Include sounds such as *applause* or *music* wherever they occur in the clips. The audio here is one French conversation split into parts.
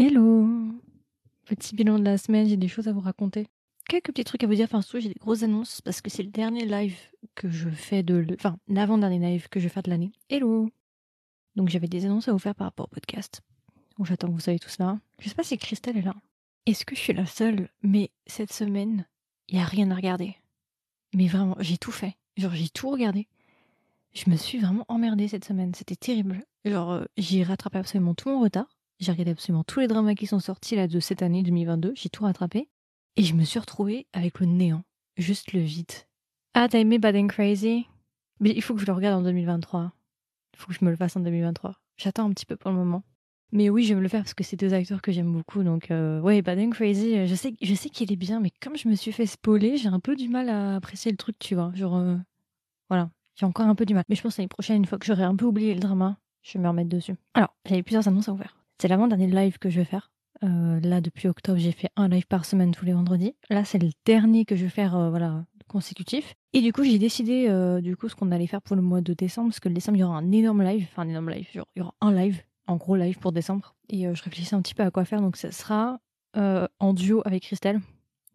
Hello Petit bilan de la semaine, j'ai des choses à vous raconter. Quelques petits trucs à vous dire, enfin surtout j'ai des grosses annonces parce que c'est le dernier live que je fais de... Enfin, l'avant-dernier live que je vais faire de l'année. Hello Donc j'avais des annonces à vous faire par rapport au podcast. J'attends que vous savez tout cela. Je sais pas si Christelle est là. Est-ce que je suis la seule? Mais cette semaine, il y a rien à regarder. Mais vraiment, j'ai tout fait. Genre j'ai tout regardé. Je me suis vraiment emmerdée cette semaine. C'était terrible. Genre euh, j'ai rattrapé absolument tout mon retard. J'ai regardé absolument tous les dramas qui sont sortis là de cette année 2022. J'ai tout rattrapé. Et je me suis retrouvée avec le néant. Juste le vide. Ah, t'as aimé Bad and Crazy? Mais il faut que je le regarde en 2023. Il faut que je me le fasse en 2023. J'attends un petit peu pour le moment. Mais oui, je vais me le faire parce que c'est deux acteurs que j'aime beaucoup. Donc, euh, ouais, Bad and Crazy, euh, je sais, je sais qu'il est bien, mais comme je me suis fait spoiler, j'ai un peu du mal à apprécier le truc, tu vois. Genre, euh, voilà, j'ai encore un peu du mal. Mais je pense l'année prochaine, une fois que j'aurai un peu oublié le drama, je vais me remettre dessus. Alors, j'avais plusieurs annonces à faire. C'est l'avant-dernier live que je vais faire. Euh, là, depuis octobre, j'ai fait un live par semaine tous les vendredis. Là, c'est le dernier que je vais faire, euh, voilà, consécutif. Et du coup, j'ai décidé, euh, du coup, ce qu'on allait faire pour le mois de décembre, parce que le décembre, il y aura un énorme live, enfin un énorme live, il y aura un live, en gros live pour décembre. Et je réfléchissais un petit peu à quoi faire, donc ça sera en duo avec Christelle,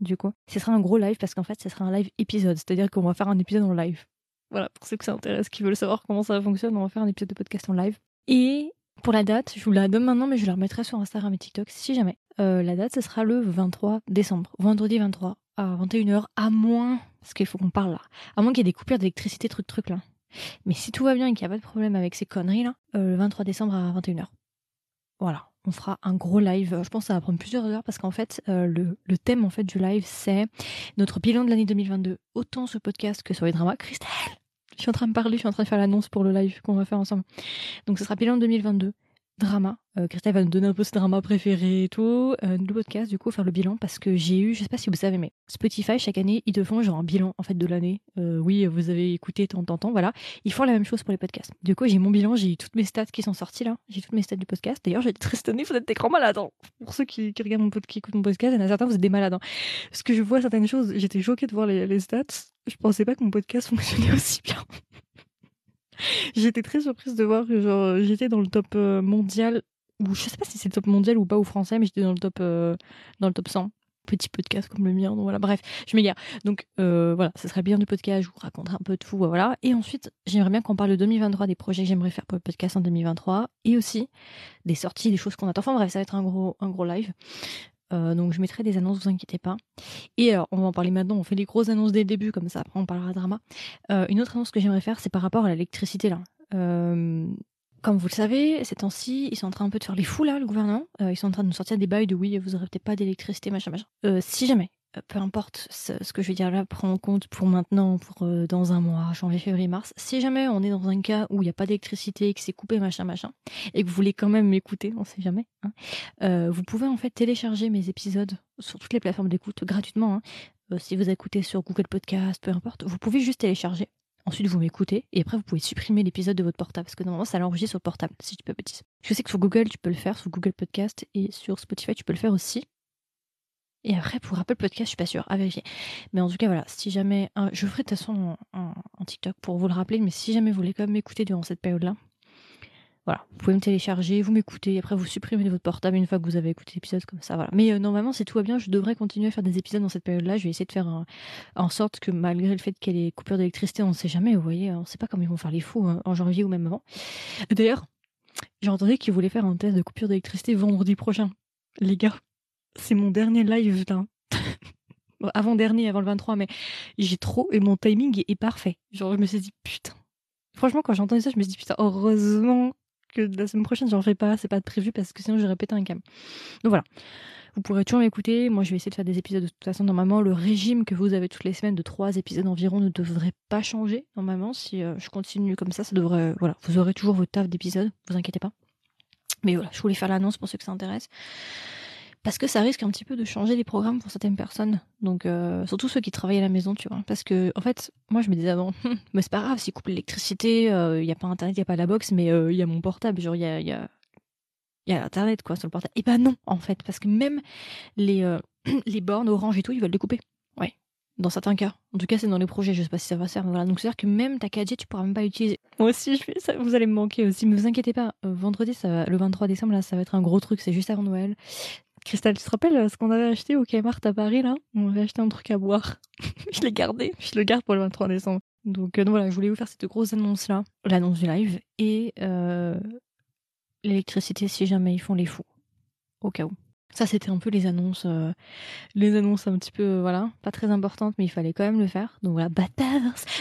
du coup. Ce sera un gros live parce qu'en fait, ce sera un live épisode, c'est-à-dire qu'on va faire un épisode en live. Voilà, pour ceux que ça intéresse, qui veulent savoir comment ça fonctionne, on va faire un épisode de podcast en live. Et pour la date, je vous la donne maintenant, mais je la remettrai sur Instagram et TikTok si jamais. Euh, la date, ce sera le 23 décembre, vendredi 23 à 21h, à moins, parce qu'il faut qu'on parle là, à moins qu'il y ait des coupures d'électricité, truc, truc là. Mais si tout va bien et qu'il n'y a pas de problème avec ces conneries là, euh, le 23 décembre à 21h. Voilà, on fera un gros live. Je pense que ça va prendre plusieurs heures parce qu'en fait, euh, le, thème en fait du live, c'est notre bilan de l'année 2022, autant sur podcast que sur les dramas. Christelle je suis en train de parler, je suis en train de faire l'annonce pour le live qu'on va faire ensemble. Donc ce sera bilan 2022 drama. Euh, Christelle va nous donner un peu ses dramas préférés et tout. Euh, le podcast, du coup, faire le bilan parce que j'ai eu, je sais pas si vous savez, mais Spotify, chaque année, ils te font genre un bilan en fait de l'année. Euh, oui, vous avez écouté tant, tant, tant, voilà. Ils font la même chose pour les podcasts. Du coup, j'ai mon bilan, j'ai eu toutes mes stats qui sont sorties là. J'ai toutes mes stats du podcast. D'ailleurs, j'ai été très étonnée, vous êtes des grands malades. Hein. Pour ceux qui, regardent mon podcast, qui écoutent mon podcast, il y en a certains, vous êtes des malades. Hein. Parce que je vois certaines choses, j'étais choquée de voir les, les stats. Je pensais pas que mon podcast fonctionnait *laughs* aussi bien. J'étais très surprise de voir que genre j'étais dans le top mondial ou je sais pas si c'est le top mondial ou pas ou français, mais j'étais dans le top euh, dans le top 100. Petit podcast comme le mien, donc voilà, bref, je m'égare. Donc euh, voilà, ce serait bien du podcast, je vous raconterai un peu de tout, voilà. Et ensuite, j'aimerais bien qu'on parle de 2023, des projets que j'aimerais faire pour le podcast en 2023, et aussi des sorties, des choses qu'on attend. Enfin bref, ça va être un gros live. Euh, donc je mettrai des annonces, vous inquiétez pas. Et alors, on va en parler maintenant, on fait les grosses annonces dès le début, comme ça après on parlera drama. Euh, une autre annonce que j'aimerais faire, c'est par rapport à l'électricité là. Euh, comme vous le savez, ces temps-ci, ils sont en train un peu de faire les fous là, le gouvernement. Euh, ils sont en train de nous sortir des bails de oui, vous aurez peut-être pas d'électricité, machin, machin. Euh, si jamais, euh, peu importe ce, que je vais dire là, prends en compte pour maintenant, pour euh, dans un mois, janvier, février, mars. Si jamais on est dans un cas où il n'y a pas d'électricité, que c'est coupé, machin, machin, et que vous voulez quand même m'écouter, on sait jamais, hein, euh, vous pouvez en fait télécharger mes épisodes sur toutes les plateformes d'écoute gratuitement. Hein. Euh, si vous écoutez sur Google Podcast, peu importe, vous pouvez juste télécharger. Ensuite, vous m'écoutez et après, vous pouvez supprimer l'épisode de votre portable parce que normalement, ça l'enregistre sur le portable, si je peux bêtise. Je sais que sur Google, tu peux le faire, sur Google Podcast et sur Spotify, tu peux le faire aussi. Et après, pour Apple Podcast, je suis pas sûre, à vérifier. Mais en tout cas, voilà, si jamais. Un, je ferai de toute façon en, TikTok pour vous le rappeler, mais si jamais vous voulez quand même m'écouter durant cette période-là, voilà, vous pouvez me télécharger, vous m'écoutez, après vous supprimez de votre portable une fois que vous avez écouté l'épisode, comme ça, voilà. Mais euh, normalement, si tout va bien, je devrais continuer à faire des épisodes dans cette période-là. Je vais essayer de faire un, en sorte que malgré le fait qu'il y ait des coupures d'électricité, on ne sait jamais, vous voyez, on ne sait pas comment ils vont faire les fous hein, en janvier ou même avant. D'ailleurs, j'ai entendu qu'ils voulaient faire un test de coupure d'électricité vendredi prochain. Les gars, c'est mon dernier live *laughs* avant dernier, avant le 23, mais j'ai trop et mon timing est parfait. Genre, je me suis dit putain. Franchement, quand j'ai ça, je me suis dit putain, heureusement que la semaine prochaine, j'en fais pas, c'est pas prévu parce que sinon j'aurais pété un câble. Donc voilà. Vous pourrez toujours m'écouter. Moi, je vais essayer de faire des épisodes de toute façon. Normalement, le régime que vous avez toutes les semaines de trois épisodes environ ne devrait pas changer. Normalement, si euh, je continue comme ça, ça devrait. Voilà, vous aurez toujours votre taf d'épisodes. Vous inquiétez pas. Mais voilà, je voulais faire l'annonce pour ceux que ça intéresse parce que ça risque un petit peu de changer les programmes pour certaines personnes. Donc euh, surtout ceux qui travaillent à la maison, tu vois. Parce que en fait, moi je me disais avant, *laughs* mais c'est pas grave, s'ils coupent l'électricité, il euh, y a pas internet, il y a pas la box, mais il euh, y a mon portable, genre il y a, y a y a internet quoi sur le portable. Et ben non en fait, parce que même les *clears throat* les bornes Orange et tout, ils veulent les couper. Ouais. Dans certains cas. En tout cas, c'est dans les projets. Je sais pas si ça va se faire. Voilà. Donc, c'est-à-dire que même ta 4G, tu pourras même pas l'utiliser. Moi aussi, je fais ça. Vous allez me manquer aussi. Mais vous inquiétez pas. Vendredi, ça va- le 23 décembre, là, ça va être un gros truc. C'est juste avant Noël. Christelle, tu te rappelles euh, ce qu'on avait acheté au Kmart à Paris, là? On avait acheté un truc à boire. *laughs* je l'ai gardé. Je le garde pour le 23 décembre. Donc, euh, donc voilà, je voulais vous faire cette grosse annonce-là. L'annonce du live. Et euh, l'électricité, si jamais ils font les fous. Au cas où. Ça, c'était un peu les annonces, les annonces un petit peu, voilà, pas très importantes, mais il fallait quand même le faire. Donc voilà, Bad.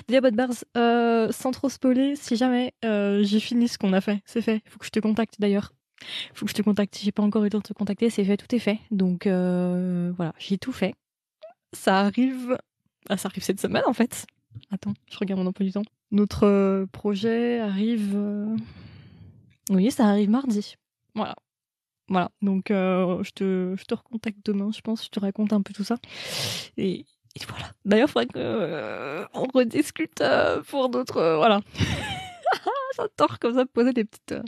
Déjà, Bad sans trop spoiler, si jamais j'ai fini ce qu'on a fait, c'est fait. Faut que je te contacte d'ailleurs. Faut que je te contacte. J'ai pas encore eu le temps de te contacter, c'est fait, tout est fait. Donc euh, voilà, j'ai tout fait. Ça arrive. Ah, ça arrive cette semaine en fait. Attends, je regarde mon emploi du temps. Notre euh, projet arrive. euh, Oui, ça arrive mardi. Voilà. Voilà, donc je, te, je te recontacte demain, je pense, je te raconte un peu tout ça. Et, voilà. D'ailleurs, il faudrait qu'on on rediscute pour d'autres... voilà. *laughs* J'adore comme ça poser des petites, euh,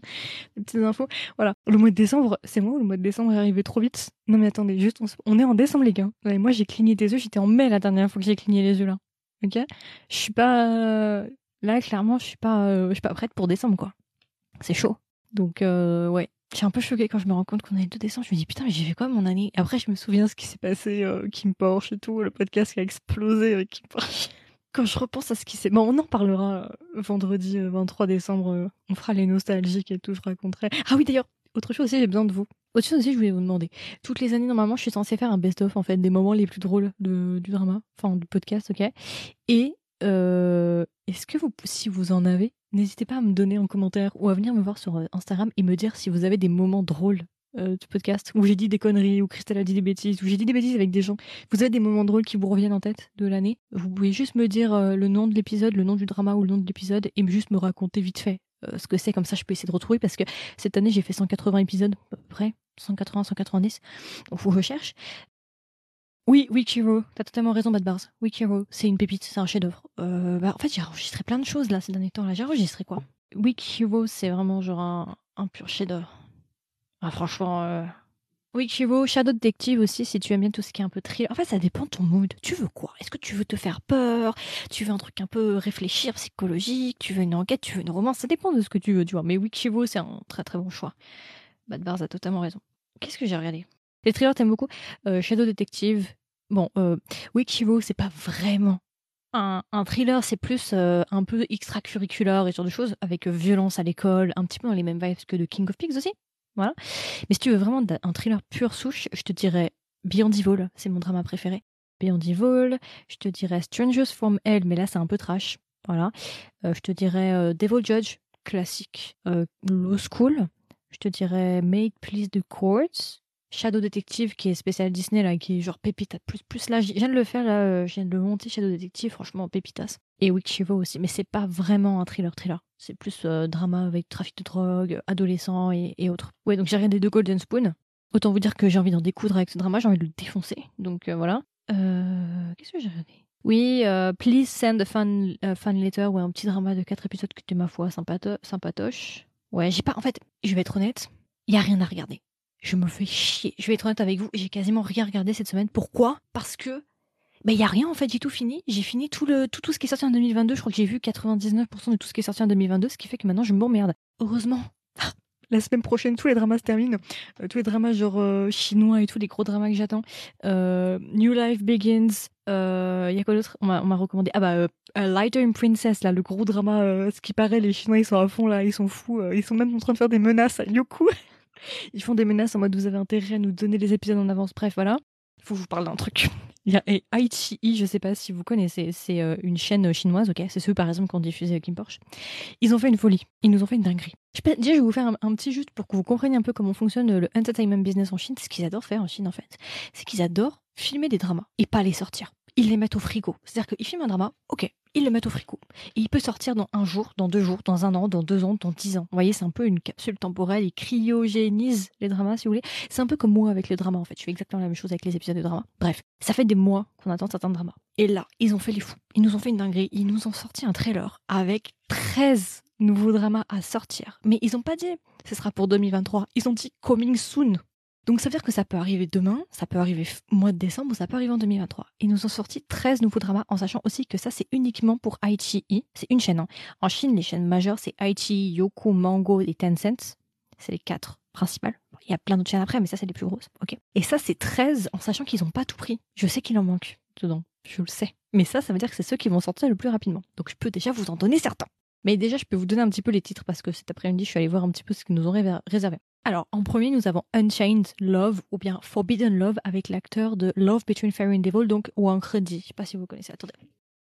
des petites infos. Voilà. Le mois de décembre, c'est moi le mois de décembre est arrivé trop vite Non mais attendez, juste, on, est en décembre les gars. Moi j'ai cligné des yeux, j'étais en mai la dernière fois que j'ai cligné les yeux là. Ok? Je suis pas... euh, Là, clairement, je suis pas, euh, pas prête pour décembre quoi. C'est chaud. Donc euh, ouais, suis un peu choquée quand je me rends compte qu'on est le 2 décembre. Je me dis putain, mais j'ai fait quoi mon année? Après, je me souviens ce qui s'est passé, euh, Kim Porsche et tout, le podcast qui a explosé avec Kim Porsche. Quand je repense à ce qui s'est... Bon, on en parlera euh, vendredi euh, 23 décembre. euh, on fera les nostalgiques et tout, je raconterai. Ah oui, d'ailleurs, autre chose aussi, j'ai besoin de vous. Autre chose aussi, je voulais vous demander. Toutes les années, normalement, je suis censée faire un best-of, en fait, des moments les plus drôles du drama, enfin, du podcast, ok? Et euh, est-ce que vous, si vous en avez, n'hésitez pas à me donner en commentaire ou à venir me voir sur euh, Instagram et me dire si vous avez des moments drôles euh, du podcast où j'ai dit des conneries, où Christelle a dit des bêtises, où j'ai dit des bêtises avec des gens. Vous avez des moments drôles qui vous reviennent en tête de l'année? Vous pouvez juste me dire euh, le nom de l'épisode, le nom du drama ou le nom de l'épisode et juste me raconter vite fait euh, ce que c'est. Comme ça, je peux essayer de retrouver parce que cette année, j'ai fait 180 épisodes à peu près. 180, 190. Donc, faut que je cherche. Oui, Wikiro, t'as totalement raison, Bad Bars. Wikiro, c'est une pépite, c'est un chef-d'œuvre. Euh, bah, en fait, j'ai enregistré plein de choses là ces derniers temps. Là, j'ai enregistré quoi? Wikiro, c'est vraiment genre un, un pur chef-d'œuvre. Ah, franchement. Euh... Wikiro, Shadow Detective aussi, si tu aimes bien tout ce qui est un peu thriller. En fait, ça dépend de ton mood. Tu veux quoi? Est-ce que tu veux te faire peur? Tu veux un truc un peu réfléchir, psychologique? Tu veux une enquête? Tu veux une romance? Ça dépend de ce que tu veux, tu vois. Mais Wikiro, c'est un très très bon choix. Bad Bars a totalement raison. Qu'est-ce que j'ai regardé? Les thrillers, t'aimes beaucoup? Euh, Shadow Detective. Bon, euh, Wikiro, c'est pas vraiment un, thriller, c'est plus un peu extracurriculaire et ce genre de choses, avec violence à l'école, un petit peu dans les mêmes vibes que de King of Pigs aussi. Voilà. Mais si tu veux vraiment un thriller pur souche, je te dirais Beyond Evil, c'est mon drama préféré. Beyond Evil, je te dirais Strangers from Hell, mais là c'est un peu trash. Voilà. Euh, je te dirais euh, Devil Judge, classique. Euh, Law School, je te dirais Made Please the Courts. Shadow Detective qui est spécial Disney là qui est genre pépita plus plus là. Je viens de le faire là euh, je viens de le monter Shadow Detective franchement pépitas. Et Witchivo aussi mais c'est pas vraiment un thriller thriller. C'est plus euh, drama avec trafic de drogue adolescent et, autres. Ouais donc j'ai regardé de Golden Spoon. Autant vous dire que j'ai envie d'en découdre avec ce drama j'ai envie de le défoncer. Donc euh, voilà. Euh, qu'est-ce que j'ai regardé? Oui, Please Send a Fan, fan Letter, ouais, un petit drama de 4 épisodes qui était, ma foi, sympato- sympatoche. Ouais, j'ai pas, en fait, je vais être honnête, il y a rien à regarder. Je me fais chier. Je vais être honnête avec vous, j'ai quasiment rien regardé cette semaine. Pourquoi? Parce que bah, il y a rien en fait, j'ai tout fini. J'ai fini tout, le, tout, tout ce qui est sorti en 2022. Je crois que j'ai vu 99% de tout ce qui est sorti en 2022, ce qui fait que maintenant je m'emmerde. Heureusement. La semaine prochaine, tous les dramas se terminent. Euh, tous les dramas genre euh, chinois et tous les gros dramas que j'attends. Euh, New Life Begins. Il y a quoi d'autre? On m'a recommandé. Ah bah, Lighter in Princess, là, le gros drama. ce qui paraît, les Chinois ils sont à fond là, ils sont fous. ils sont même en train de faire des menaces à Yoku. *laughs* Ils font des menaces en mode vous avez intérêt à nous donner les épisodes en avance. Bref, voilà. Il faut que je vous parle d'un truc. *laughs* Il y a iQIYI, je sais pas si vous connaissez, c'est euh, une chaîne chinoise, ok C'est ceux par exemple qui ont diffusé Kim Porsche. Ils ont fait une folie. Ils nous ont fait une dinguerie. Je peux, déjà, je vais vous faire un, un petit juste pour que vous compreniez un peu comment fonctionne le entertainment business en Chine. Ce qu'ils adorent faire en Chine, en fait, c'est qu'ils adorent filmer des dramas et pas les sortir. Ils les mettent au frigo. C'est-à-dire qu'ils filment un drama, ok, ils le mettent au frigo. Il peut sortir dans un jour, dans deux jours, dans un an, dans deux ans, dans dix ans. Vous voyez, c'est un peu une capsule temporelle. Ils cryogénisent les dramas, si vous voulez. C'est un peu comme moi avec le drama, en fait. Je fais exactement la même chose avec les épisodes de drama. Bref, ça fait des mois qu'on attend certains dramas. Et là, ils ont fait les fous. Ils nous ont fait une dinguerie. Ils nous ont sorti un trailer avec 13 nouveaux dramas à sortir. Mais ils ont pas dit ce sera pour 2023. Ils ont dit coming soon. Donc ça veut dire que ça peut arriver demain, ça peut arriver mois de décembre, ou ça peut arriver en 2023. Ils nous ont sorti 13 nouveaux dramas, en sachant aussi que ça, c'est uniquement pour iQIYI. C'est une chaîne. Hein. En Chine, les chaînes majeures, c'est iQIYI, Yoku, Mango et Tencent. C'est les quatre principales. Il y a plein d'autres chaînes après, mais ça, c'est les plus grosses. Et ça, c'est 13 en sachant qu'ils n'ont pas tout pris. Je sais qu'il en manque dedans. Je le sais. Mais ça, ça veut dire que c'est ceux qui vont sortir le plus rapidement. Donc je peux déjà vous en donner certains. Mais déjà, je peux vous donner un petit peu les titres parce que cet après-midi, je suis allée voir un petit peu ce qu'ils nous ont réservé. Alors, en premier, nous avons Unchained Love ou bien Forbidden Love avec l'acteur de Love Between Fairy and Devil, donc Wancredi. Je sais pas si vous connaissez. Attendez.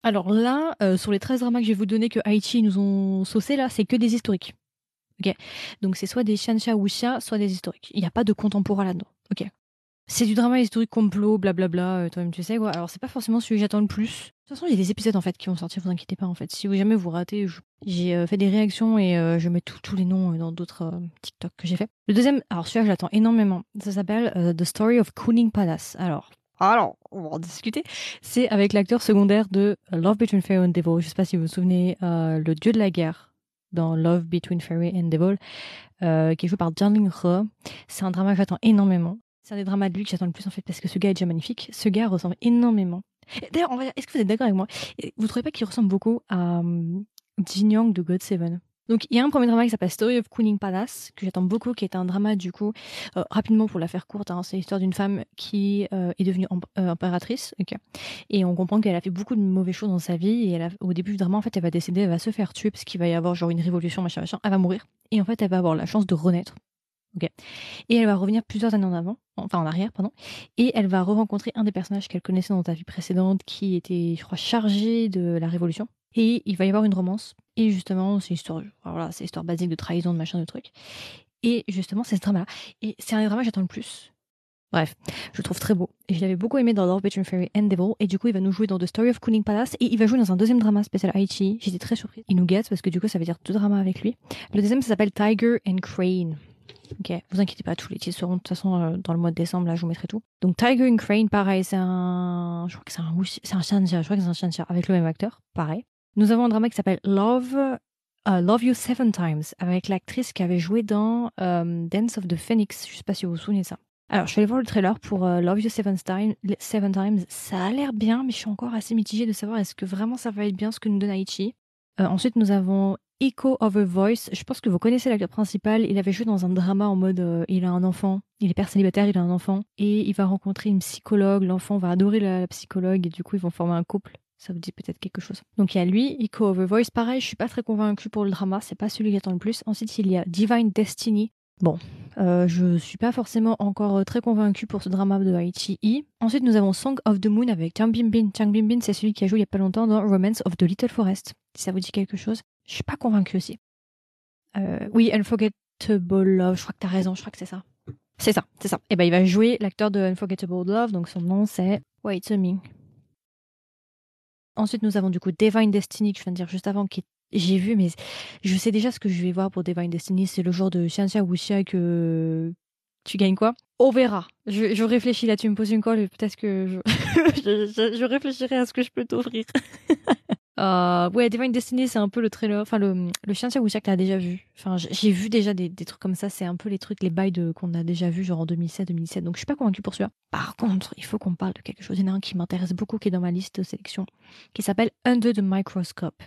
Alors là, euh, sur les 13 dramas que je vais vous donner que Haïti nous ont saucé, là, c'est que des historiques. Donc c'est soit des Shansha Wuxia, soit des historiques. Il n'y a pas de contemporain là-dedans. C'est du drama historique complot, blablabla, euh, toi-même tu sais quoi. Alors c'est pas forcément celui que j'attends le plus. De toute façon, il y a des épisodes en fait qui vont sortir, vous inquiétez pas en fait. Si vous jamais vous ratez, j'ai euh, fait des réactions et euh, je mets tous les noms dans d'autres TikTok que j'ai fait. Le deuxième, alors celui-là je l'attends énormément. Ça s'appelle The Story of Cooning Palace. Alors, alors, on va en discuter. C'est avec l'acteur secondaire de Love Between Fairy and Devil. Je sais pas si vous vous souvenez, le dieu de la guerre dans Love Between Fairy and Devil, qui est joué par Jiang He. C'est un drama que j'attends énormément. C'est un des dramas de lui que j'attends le plus en fait parce que ce gars est déjà magnifique. Ce gars ressemble énormément. D'ailleurs, est-ce que vous êtes d'accord avec moi? Vous trouvez pas qu'il ressemble beaucoup à um, Jin Yang de God Seven? Donc il y a un premier drama qui s'appelle Story of Cooning Palace que j'attends beaucoup, qui est un drama du coup euh, rapidement pour la faire courte. Hein, c'est l'histoire d'une femme qui euh, est devenue euh, impératrice, et on comprend qu'elle a fait beaucoup de mauvaises choses dans sa vie. Et au début du drama, en fait, elle va décider, elle va se faire tuer parce qu'il va y avoir genre une révolution, machin, machin. Elle va mourir, et en fait, elle va avoir la chance de renaître et elle va revenir plusieurs années en avant, enfin en arrière, pardon, et elle va re-rencontrer un des personnages qu'elle connaissait dans sa vie précédente, qui était, je crois, chargé de la Révolution. Et il va y avoir une romance. Et justement, c'est histoire, voilà, c'est histoire basique de trahison, de machin, de truc. Et justement, c'est ce drama-là. Et c'est un des dramas que j'attends le plus. Bref, je le trouve très beau. Et je l'avais beaucoup aimé dans Love Between Fairy and Devil. Et du coup, il va nous jouer dans The Story of Cooling Palace. Et il va jouer dans un deuxième drama spécial Aichi. J'étais très surprise. Il nous gâte parce que du coup, ça veut dire deux dramas avec lui. Le deuxième, ça s'appelle Tiger and Crane. Ok, vous inquiétez pas, tous les titres seront de toute façon euh, dans le mois de décembre, là je vous mettrai tout. Donc Tiger and Crane, pareil, c'est un. Je crois que c'est un, c'est un je crois que c'est un Shanxia avec le même acteur, pareil. Nous avons un drama qui s'appelle Love, uh, Love You Seven Times, avec l'actrice qui avait joué dans um, Dance of the Phoenix, je sais pas si vous vous souvenez ça. Alors, je suis allée voir le trailer pour Love You Seven, Time, Seven Times. Ça a l'air bien, mais je suis encore assez mitigée de savoir est-ce que vraiment ça va être bien ce que nous donne Aichi. Euh, ensuite, nous avons Echo of a Voice. Je pense que vous connaissez l'acteur principal. Il avait joué dans un drama en mode euh, il a un enfant, il est père célibataire, il a un enfant et il va rencontrer une psychologue. L'enfant va adorer la, psychologue et du coup ils vont former un couple. Ça vous dit peut-être quelque chose. Donc il y a lui, Echo of a Voice. Pareil, je suis pas très convaincue pour le drama. C'est pas celui qui attend le plus. Ensuite il y a Divine Destiny. Bon, euh, je suis pas forcément encore euh, très convaincue pour ce drama de Haïti. Ensuite, nous avons Song of the Moon avec Chang Bimbin. Chang Bimbin, c'est celui qui a joué il y a pas longtemps dans Romance of the Little Forest. Si ça vous dit quelque chose. Je suis pas convaincue aussi. Euh, oui, Unforgettable Love, je crois que tu as raison, je crois que c'est ça. C'est ça, c'est ça. Et eh ben il va jouer l'acteur de Unforgettable Love, donc son nom c'est Wait a Ensuite, nous avons du coup Divine Destiny, que je viens de dire juste avant, qui j'ai vu, mais je sais déjà ce que je vais voir pour Divine Destiny. C'est le genre de Xianxia Wuxia que tu gagnes quoi? On verra. Je, je réfléchis là, tu me poses une colle, peut-être que *laughs* je, je, réfléchirai à ce que je peux t'offrir. *laughs* Euh, ouais, Divine Destiny, c'est un peu le trailer, enfin le, le chien de que t'as déjà vu. Enfin, j'ai vu déjà des, des, trucs comme ça. C'est un peu les trucs, les bails qu'on a déjà vu genre en 2007-2017. Donc je suis pas convaincue pour celui-là. Par contre, il faut qu'on parle de quelque chose. Il y en a un qui m'intéresse beaucoup, qui est dans ma liste de sélection, qui s'appelle Under the Microscope.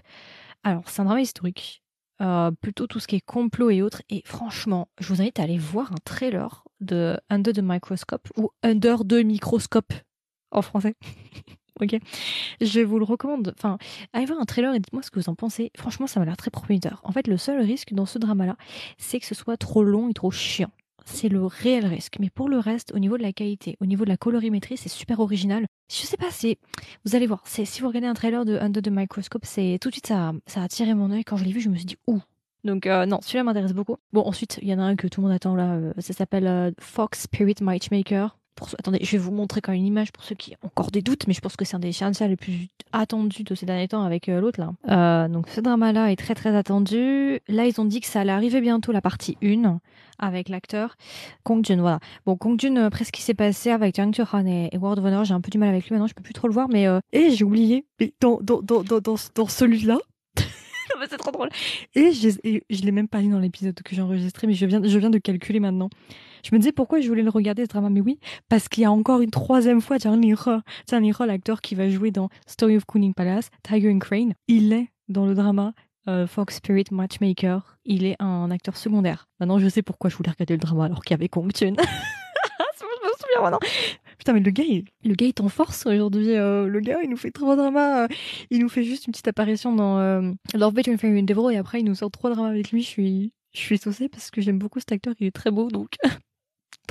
Alors, c'est un drama historique. Euh, plutôt tout ce qui est complot et autres. Et franchement, je vous invite à aller voir un trailer de Under the Microscope ou Under the Microscope en français. *laughs* ok Je vous le recommande. Enfin, allez voir un trailer et dites-moi ce que vous en pensez. Franchement, ça m'a l'air très prometteur. En fait, le seul risque dans ce drama-là, c'est que ce soit trop long et trop chiant. C'est le réel risque. Mais pour le reste, au niveau de la qualité, au niveau de la colorimétrie, c'est super original. Je sais pas, c'est, vous allez voir, c'est, si vous regardez un trailer de Under the Microscope, c'est tout de suite ça, a attiré mon œil. Quand je l'ai vu, je me suis dit, ouh, donc euh, non, celui-là m'intéresse beaucoup. Bon, ensuite, il y en a un que tout le monde attend là, euh, ça s'appelle euh, Fox Spirit Matchmaker. Attendez, je vais vous montrer quand même une image pour ceux qui ont encore des doutes, mais je pense que c'est un des chansons les plus attendus de ces derniers temps avec euh, l'autre là. Euh, donc ce drama-là est très très attendu. Là, ils ont dit que ça allait arriver bientôt la partie 1 avec l'acteur Kong Jun. Voilà. Bon, Kong Jun, euh, après ce qui s'est passé avec Jang Han et, World of Honor, j'ai un peu du mal avec lui maintenant, je peux plus trop le voir, mais et j'ai oublié. Mais dans dans dans dans, dans, celui-là. *laughs* c'est trop drôle. Et je, je l'ai même pas lu dans l'épisode que j'ai enregistré, mais je viens, je viens de calculer maintenant. Je me disais pourquoi je voulais le regarder ce drama, mais oui, parce qu'il y a encore une troisième fois Charlie Lee Charlie l'acteur qui va jouer dans Story of Cooning Palace, Tiger and Crane, il est dans le drama euh, Fox Spirit Matchmaker. Il est un acteur secondaire. Maintenant, je sais pourquoi je voulais regarder le drama alors qu'il y avait Kong Chun. *laughs* je me souviens maintenant. Putain, mais le gars, il, le gars est en force aujourd'hui. Euh, le gars, il nous fait trois dramas. Euh, il nous fait juste une petite apparition dans Love, Between Fairy and Devil et après, il nous sort trois dramas avec lui. Je suis, je suis saucée parce que j'aime beaucoup cet acteur. Il est très beau, donc *laughs*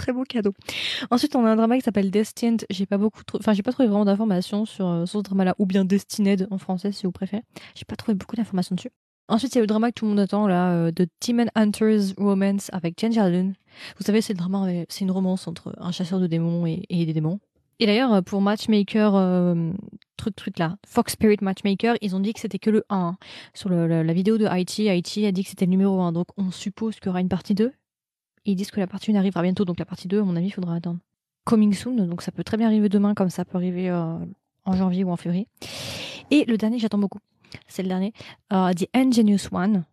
très beau cadeau. Ensuite, on a un drama qui s'appelle Destined. J'ai pas beaucoup, enfin, j'ai pas trouvé vraiment d'informations sur, sur ce drama-là, ou bien Destined en français si vous préférez. J'ai pas trouvé beaucoup d'informations dessus. Ensuite, il y a le drama que tout le monde attend, là, euh, de Demon Hunters Romance avec Jen Jardin. Vous savez, c'est le drama, c'est une romance entre un chasseur de démons et, des démons. Et d'ailleurs, euh, pour Matchmaker, euh, truc, truc là, Fox Spirit Matchmaker, ils ont dit que c'était que le 1. Sur la vidéo de Haïti, Haïti a dit que c'était le numéro 1. Donc, on suppose qu'il y aura une partie 2. Ils disent que la partie 1 arrivera bientôt. Donc, la partie 2, à mon avis, il faudra attendre. Coming soon. Donc, ça peut très bien arriver demain, comme ça peut arriver en janvier ou en février. Et le dernier, j'attends beaucoup c'est le dernier, uh, The Ingenious One.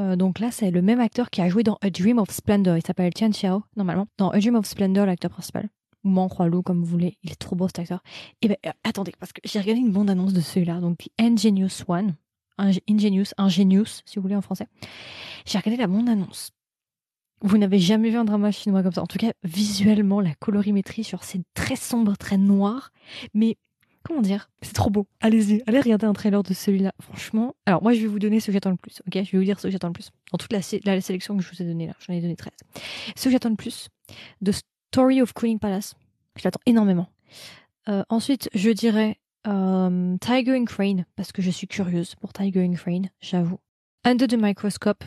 Euh, donc là, c'est le même acteur qui a joué dans A Dream of Splendor. Il s'appelle Tian Xiao, normalement. Dans A Dream of Splendor, l'acteur principal. Ou Man Lou, comme vous voulez. Il est trop beau cet acteur. Et eh ben, euh, attendez, parce que j'ai regardé une bande-annonce de celui-là. Donc, The Ingenious One. Ingenious, Ingenious, si vous voulez en français. J'ai regardé la bande-annonce. Vous n'avez jamais vu un drama chinois comme ça. En tout cas, visuellement, la colorimétrie c'est très sombre, très noir. Mais comment dire? C'est trop beau. Allez-y, allez regarder un trailer de celui-là. Franchement, alors moi je vais vous donner ce que j'attends le plus. Ok, je vais vous dire ce que j'attends le plus. Dans toute la, sélection que je vous ai donnée là, j'en ai donné 13. Ce que j'attends le plus, The Story of Queen Palace. Je l'attends énormément. Euh, ensuite, je dirais euh, Tiger and Crane parce que je suis curieuse pour Tiger and Crane, j'avoue. Under the Microscope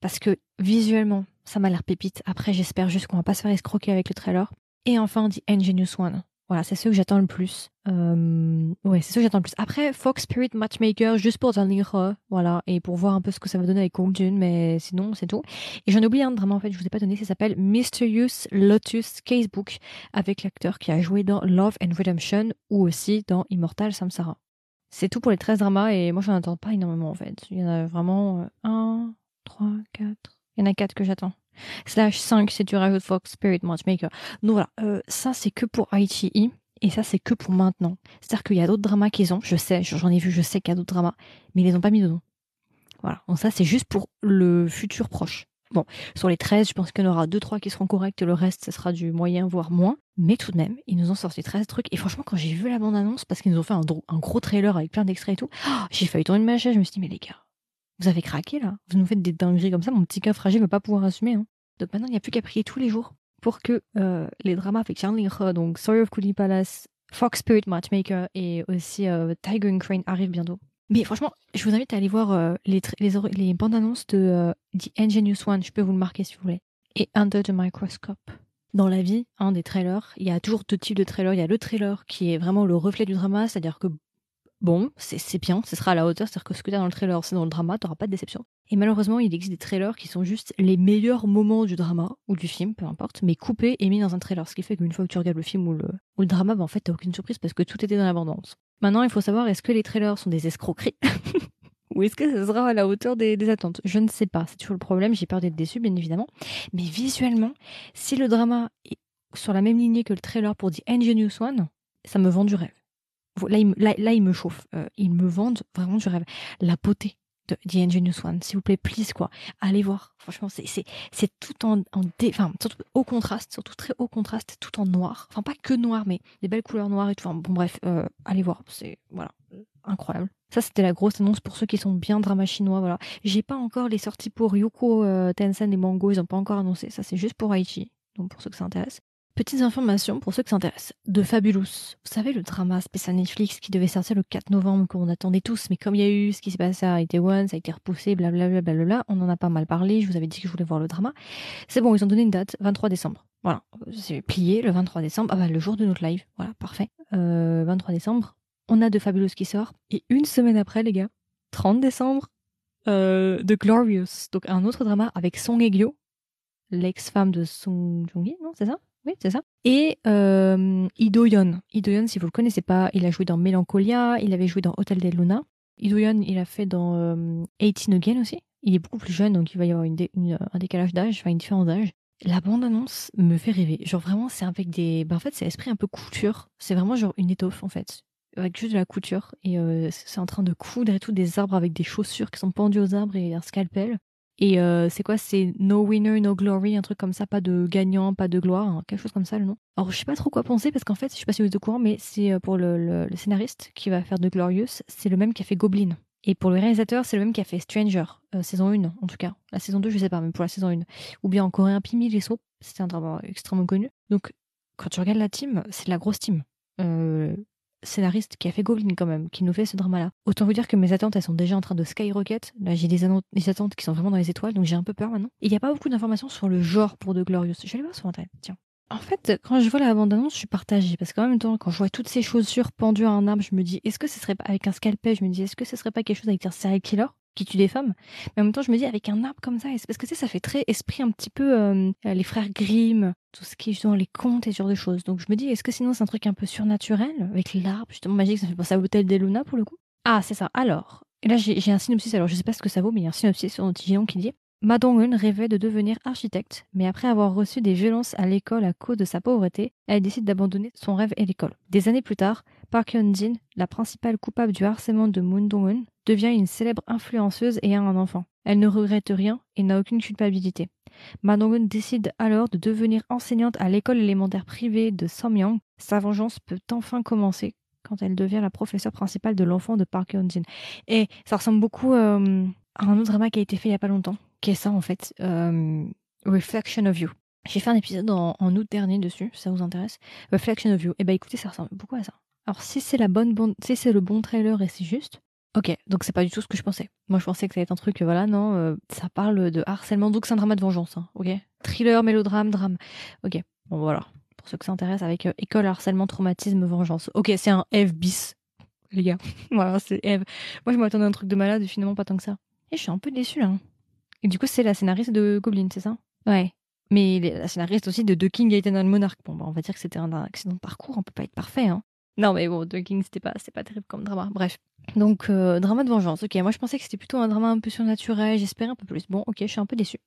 parce que visuellement, ça m'a l'air pépite. Après, j'espère juste qu'on va pas se faire escroquer avec le trailer. Et enfin, The Ingenious One voilà, c'est ce que j'attends le plus. Euh, ouais, c'est ce que j'attends le plus. Après, Fox Spirit Matchmaker, juste pour lire, voilà, et pour voir un peu ce que ça va donner avec Kong Jun, mais sinon, c'est tout. Et j'en ai oublié un drama, en fait, je vous ai pas donné, ça s'appelle Mysterious Lotus Casebook, avec l'acteur qui a joué dans Love and Redemption, ou aussi dans Immortal Samsara. C'est tout pour les 13 dramas, et moi, j'en attends pas énormément, en fait. Il y en a vraiment 1, 3, 4. Il y en a 4 que j'attends slash 5 si tu rajoutes Fox Spirit Matchmaker. Donc voilà, euh, ça c'est que pour ITI et ça c'est que pour maintenant. C'est-à-dire qu'il y a d'autres dramas qu'ils ont, je sais, j'en ai vu, je sais qu'il y a d'autres dramas, mais ils les ont pas mis dedans. Voilà, donc ça c'est juste pour le futur proche. Bon, sur les 13, je pense qu'il y en aura 2-3 qui seront corrects, le reste, ce sera du moyen, voire moins. Mais tout de même, ils nous ont sorti 13 trucs. Et franchement, quand j'ai vu la bande-annonce, parce qu'ils nous ont fait un, gros trailer avec plein d'extraits et tout, oh, j'ai failli tourner ma chaise, je me suis dit, mais les gars, vous avez craqué là Vous nous faites des dingueries comme ça, mon petit cœur fragile ne va pas pouvoir assumer. Hein. Donc maintenant, il n'y a plus qu'à prier tous les jours pour que euh, les dramas avec Charlie donc Story of Coolie Palace, Fox Spirit Matchmaker et aussi euh, Tiger and Crane arrivent bientôt. Mais franchement, je vous invite à aller voir euh, les, les, les, bandes annonces de The Ingenious One, je peux vous le marquer si vous voulez, et Under the Microscope. Dans la vie, hein, des trailers, il y a toujours deux types de trailers. Il y a le trailer qui est vraiment le reflet du drama, c'est-à-dire que bon, c'est bien, ce sera à la hauteur, c'est-à-dire que ce que tu as dans le trailer, c'est dans le drama, tu n'auras pas de déception. Et malheureusement, il existe des trailers qui sont juste les meilleurs moments du drama ou du film, peu importe, mais coupés et mis dans un trailer. Ce qui fait qu'une fois que tu regardes le film ou le, drama, bah, en fait, t'as aucune surprise parce que tout était dans l'abondance. Maintenant, il faut savoir est-ce que les trailers sont des escroqueries *laughs* ou est-ce que ça sera à la hauteur des, des attentes? Je ne sais pas. C'est toujours le problème. J'ai peur d'être déçu, bien évidemment. Mais visuellement, si le drama est sur la même lignée que le trailer pour The Ingenious One, ça me vend du rêve. Là, il, me chauffe. Euh, ils me vendent vraiment du rêve. La beauté, de The Ingenious One. S'il vous plaît, please, quoi. Allez voir. Franchement, c'est, tout en, en enfin, surtout haut contraste, surtout très haut contraste, tout en noir. Enfin, pas que noir, mais des belles couleurs noires et tout. Bon, bref, euh, allez voir. C'est, voilà, incroyable. Ça, c'était la grosse annonce pour ceux qui sont bien drama chinois, voilà. J'ai pas encore les sorties pour Yuko, euh, Tencent et Mango, ils ont pas encore annoncé. Ça, c'est juste pour Aichi. Donc, pour ceux que ça intéresse. Petites informations pour ceux qui s'intéressent. De Fabulous. Vous savez, le drama spécial Netflix qui devait sortir le 4 novembre, qu'on attendait tous, mais comme il y a eu ce qui s'est passé à Itaewon, ça a été repoussé, blablabla, on en a pas mal parlé, je vous avais dit que je voulais voir le drama. C'est bon, ils ont donné une date, 23 décembre. Voilà. C'est plié le 23 décembre. Ah bah, le jour de notre live. Voilà, parfait. Euh, 23 décembre. On a de Fabulous qui sort. Et une semaine après, les gars, 30 décembre, euh, The Glorious. Donc, un autre drama avec Song Egyo, l'ex-femme de Song Joong-gi, non, c'est ça? Oui, c'est ça. Et euh, Idoyon. Idoyon, si vous le connaissez pas, il a joué dans Mélancolia, il avait joué dans Hotel del Luna. Idoyon, il a fait dans euh, 18 Again aussi. Il est beaucoup plus jeune, donc il va y avoir un décalage d'âge, enfin une différence d'âge. La bande-annonce me fait rêver. Genre vraiment, c'est avec des... Bah, en fait, c'est l'esprit un peu couture. C'est vraiment genre une étoffe, en fait. Avec juste de la couture. Et euh, c'est en train de coudre et tout des arbres avec des chaussures qui sont pendues aux arbres et un scalpel. Et euh, c'est quoi? C'est No Winner, No Glory, un truc comme ça, pas de gagnant, pas de gloire, hein, quelque chose comme ça le nom. Alors je sais pas trop quoi penser parce qu'en fait, je sais pas si vous êtes au courant, mais c'est euh, pour le, scénariste qui va faire The Glorious, c'est le même qui a fait Goblin. Et pour le réalisateur, c'est le même qui a fait Stranger, euh, saison 1 en tout cas. La saison 2, je sais pas, mais pour la saison 1. Ou bien en coréen, Pimi les c'était un drama extrêmement connu. Donc quand tu regardes la team, c'est de la grosse team. Scénariste qui a fait Goblin quand même, qui nous fait ce drama-là. Autant vous dire que mes attentes, elles sont déjà en train de skyrocket. Là, j'ai des, attentes qui sont vraiment dans les étoiles, donc j'ai un peu peur maintenant. Il n'y a pas beaucoup d'informations sur le genre pour The Glorious. Je vais aller voir sur Internet, tiens. En fait, quand je vois la bande-annonce, je suis partagée. Parce qu'en même temps, quand je vois toutes ces chaussures pendues à un arbre, je me dis, est-ce que ce serait pas avec un scalpel Je me dis, est-ce que ce serait pas quelque chose avec un serial killer? Qui tue des femmes. Mais en même temps, je me dis, avec un arbre comme ça, parce que tu sais, ça fait très esprit un petit peu euh, les frères Grimm, tout ce qui est dans les contes et ce genre de choses. Donc je me dis, est-ce que sinon c'est un truc un peu surnaturel, avec l'arbre, justement magique, ça fait penser à l'hôtel des Luna pour le coup? Ah, c'est ça. Alors, et là j'ai un synopsis, alors je sais pas ce que ça vaut, mais il y a un synopsis sur notre qui dit Ma rêvait de devenir architecte, mais après avoir reçu des violences à l'école à cause de sa pauvreté, elle décide d'abandonner son rêve et l'école. Des années plus tard, Park Hyun-jin, la principale coupable du harcèlement de Moon Dong-eun, devient une célèbre influenceuse et a un enfant. Elle ne regrette rien et n'a aucune culpabilité. Ma Dong-eun décide alors de devenir enseignante à l'école élémentaire privée de Samyang. Sa vengeance peut enfin commencer quand elle devient la professeure principale de l'enfant de Park Hyun-jin. Et ça ressemble beaucoup euh, à un autre drama qui a été fait il y a pas longtemps qui est ça en fait, euh, Reflection of You. J'ai fait un épisode en, août dernier dessus, ça vous intéresse. Reflection of You. Et eh bah ben, écoutez, ça ressemble beaucoup à ça. Alors si c'est la bonne, si c'est le bon trailer et c'est juste, ok. Donc c'est pas du tout ce que je pensais. Moi je pensais que ça allait être un truc, voilà, non, euh, ça parle de harcèlement, donc c'est un drama de vengeance, hein, ok. Thriller, mélodrame, drame. Ok. Bon voilà. Pour ceux que ça intéresse, avec euh, école, harcèlement, traumatisme, vengeance. Ok, c'est un F bis, les gars. *laughs* voilà, c'est Eve. Moi je m'attendais à un truc de malade, finalement pas tant que ça. Et je suis un peu déçue là. Hein. Et du coup, c'est la scénariste de Goblin, c'est ça? Ouais. Mais la scénariste aussi de The King Eternal Monarch. Bon, bah, on va dire que c'était un accident de parcours, on peut pas être parfait, hein. Non, mais bon, The King, c'était pas, c'est pas terrible comme drama. Bref. Donc, euh, drama de vengeance. Ok, moi je pensais que c'était plutôt un drama un peu surnaturel, j'espérais un peu plus. Bon, ok, je suis un peu déçue.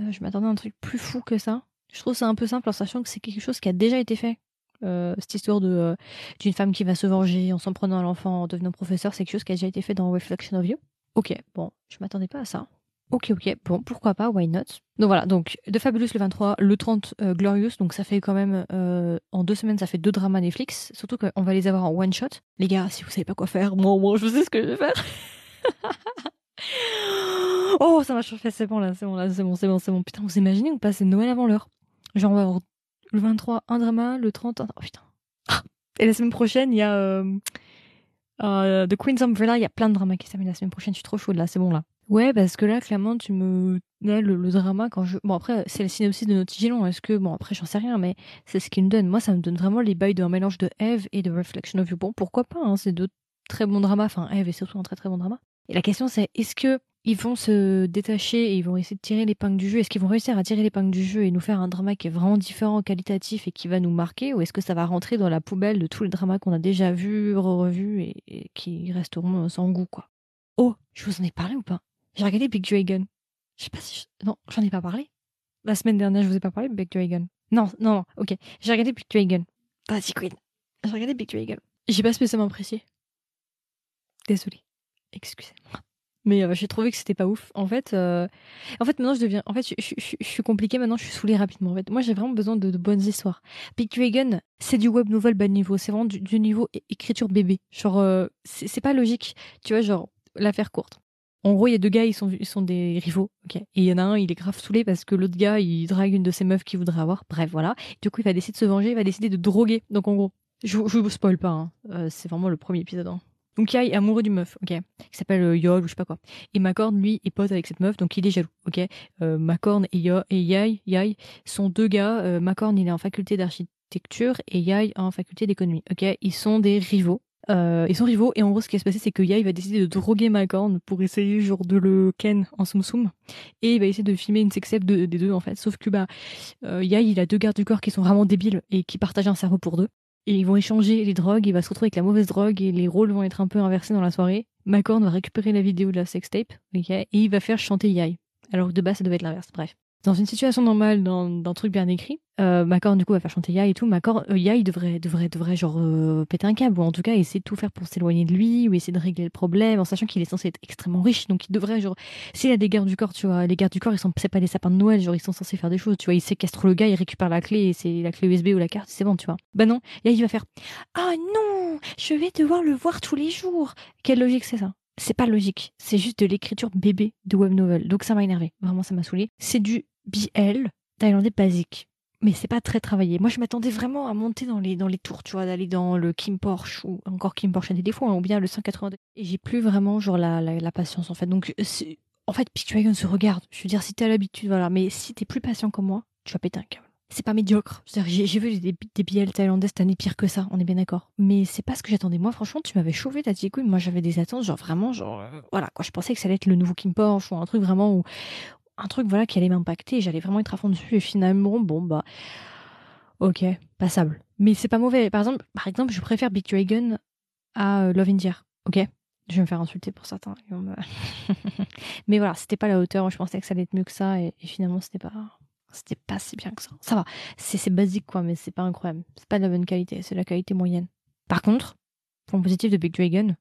Euh, je m'attendais à un truc plus fou que ça. Je trouve ça un peu simple en sachant que c'est quelque chose qui a déjà été fait. Euh, cette histoire de d'une femme qui va se venger en s'en prenant à l'enfant en devenant professeur, c'est quelque chose qui a déjà été fait dans Reflection of You. Ok, bon, je m'attendais pas à ça. Ok, ok, bon, pourquoi pas, why not? Donc voilà, donc The Fabulous le 23, le 30 euh, Glorious, donc ça fait quand même, euh, en deux semaines, ça fait deux dramas Netflix, surtout qu'on va les avoir en one shot. Les gars, si vous savez pas quoi faire, moi, moi, je sais ce que je vais faire. *laughs* oh, ça m'a chauffé, c'est bon là, c'est bon là, c'est bon, c'est bon, c'est bon. Putain, vous imaginez ou pas, c'est Noël avant l'heure. Genre, on va avoir le 23, un drama, le 30, un... Oh putain. Ah Et la semaine prochaine, il y a euh, The Queen's Umbrella, il y a plein de dramas qui s'amènent la semaine prochaine, je suis trop chaude là, c'est bon là. Ouais, parce que là, clairement, tu me. Là, le, drama, quand je. Bon, après, c'est le synopsis de Nautigilon. Est-ce que. Bon, après, j'en sais rien, mais c'est ce qu'il me donne. Moi, ça me donne vraiment les bails d'un mélange de Eve et de Reflection of You. Bon, pourquoi pas hein, C'est deux très bons dramas. Enfin, Eve est surtout un très très bon drama. Et la question, c'est est-ce que ils vont se détacher et ils vont essayer de tirer l'épingle du jeu? Est-ce qu'ils vont réussir à tirer l'épingle du jeu et nous faire un drama qui est vraiment différent, qualitatif et qui va nous marquer? Ou est-ce que ça va rentrer dans la poubelle de tous les dramas qu'on a déjà vus, re-revus et, et qui resteront sans goût, quoi? Oh, je vous en ai parlé ou pas? J'ai regardé Big Dragon. Je sais pas si. Non, j'en ai pas parlé. La semaine dernière, je vous ai pas parlé de Big Dragon. Non, non, ok. J'ai regardé Big Dragon. Vas-y, Queen. J'ai regardé Big Dragon. J'ai pas spécialement apprécié. Désolée. Excusez-moi. Mais euh, j'ai trouvé que c'était pas ouf. En fait, euh... en fait, maintenant je deviens. En fait, je, je, suis compliquée maintenant. Je suis saoulée rapidement. En fait, moi, j'ai vraiment besoin de, de, bonnes histoires. Big Dragon, c'est du web novel bas niveau. C'est vraiment du, niveau écriture bébé. Genre, euh, c'est pas logique. Tu vois, genre l'affaire courte. En gros, il y a deux gars, ils sont, ils sont des rivaux, ok. Et il y en a un, il est grave saoulé parce que l'autre gars, il drague une de ses meufs qu'il voudrait avoir. Bref, voilà. Du coup, il va décider de se venger, il va décider de droguer. Donc, en gros, je, je vous spoil pas, hein. euh, c'est vraiment le premier épisode. Hein. Donc Yai est amoureux d'une meuf, ok, qui s'appelle euh, Yol ou je sais pas quoi. Et Macorn, lui, est pote avec cette meuf, donc il est jaloux, ok. Euh, Macorn et, Yo, et Yai, Yai sont deux gars. Macorn, il est en faculté d'architecture et Yai en faculté d'économie, ok. Ils sont des rivaux, euh, ils sont rivaux et en gros ce qui va se passer c'est que Yai va décider de droguer Macorn pour essayer genre de le ken en soum soum. Et il va essayer de filmer une sextape des deux en fait. Sauf que bah euh, Yai il a deux gardes du corps qui sont vraiment débiles et qui partagent un cerveau pour deux. Et ils vont échanger les drogues il va se retrouver avec la mauvaise drogue et les rôles vont être un peu inversés dans la soirée. Macorn va récupérer la vidéo de la sextape et il va faire chanter Yai. Alors que de base ça devait être l'inverse bref dans une situation normale, dans, un truc bien écrit, euh, Macor du coup va faire chanter Ya et tout. Macor, euh, Ya il devrait, devrait, devrait genre euh, péter un câble ou en tout cas essayer de tout faire pour s'éloigner de lui ou essayer de régler le problème en sachant qu'il est censé être extrêmement riche. Donc il devrait genre, s'il a des gardes du corps, tu vois, les gardes du corps ils sont, c'est pas des sapins de Noël, genre ils sont censés faire des choses, tu vois. Il séquestre le gars, il récupère la clé et c'est la clé USB ou la carte, c'est bon, tu vois. Bah non, Ya il va faire, ah non, je vais devoir le voir tous les jours. Quelle logique c'est ça? C'est pas logique. C'est juste de l'écriture bébé de web novel. Donc ça m'a énervé. Vraiment, ça m'a saoulé. C'est du BL thaïlandais basique. Mais c'est pas très travaillé. Moi, je m'attendais vraiment à monter dans les, dans les tours, tu vois, d'aller dans le Kim Porsche, ou encore Kim Porsche a des défauts, hein, ou bien le 182. Et j'ai plus vraiment, genre, la, la, patience, en fait. Donc, en fait, Picture se regarde. Je veux dire, si t'as l'habitude, voilà. Mais si t'es plus patient comme moi, tu vas péter un câble c'est pas médiocre. J'ai vu des, des BL thaïlandais cette année pire que ça, on est bien d'accord. Mais c'est pas ce que j'attendais. Moi, franchement, tu m'avais chauffé, t'as dit, moi j'avais des attentes, genre vraiment, genre, euh, voilà, quoi. Je pensais que ça allait être le nouveau Kim Porsche ou un truc vraiment où, un truc, voilà, qui allait m'impacter. J'allais vraiment être à fond dessus et finalement, bon, bah, ok, passable. Mais c'est pas mauvais. Par exemple, par exemple, je préfère Big Dragon à euh, Love India, ok? Je vais me faire insulter pour certains. *laughs* Mais voilà, c'était pas la hauteur. Je pensais que ça allait être mieux que ça et, et finalement, c'était pas c'était pas si bien que ça. Ça va, c'est basique quoi, mais c'est pas incroyable. C'est pas de la bonne qualité, c'est de la qualité moyenne. Par contre, point positif de Big Dragon,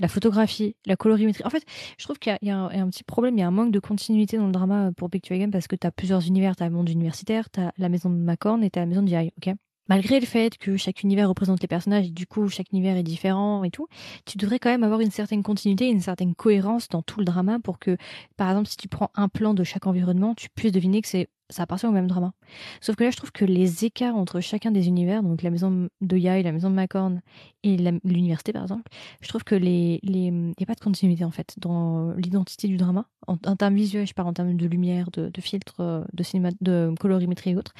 la photographie, la colorimétrie. En fait, je trouve qu'il y, a un petit problème, il y a un manque de continuité dans le drama pour Big Dragon parce que tu as plusieurs univers. Tu as le monde universitaire, tu as la maison de Macorn et tu as la maison de Jai, ok? Malgré le fait que chaque univers représente les personnages et du coup chaque univers est différent et tout, tu devrais quand même avoir une certaine continuité, une certaine cohérence dans tout le drama pour que, par exemple, si tu prends un plan de chaque environnement, tu puisses deviner que c'est ça appartient au même drama. Sauf que là, je trouve que les écarts entre chacun des univers, donc la maison de Yai, la maison de Macorn et l'université, par exemple, je trouve que les, les, il n'y a pas de continuité, en fait, dans l'identité du drama. En, termes visuels, je parle en termes de lumière, de, de filtre, de cinéma, de colorimétrie et autres.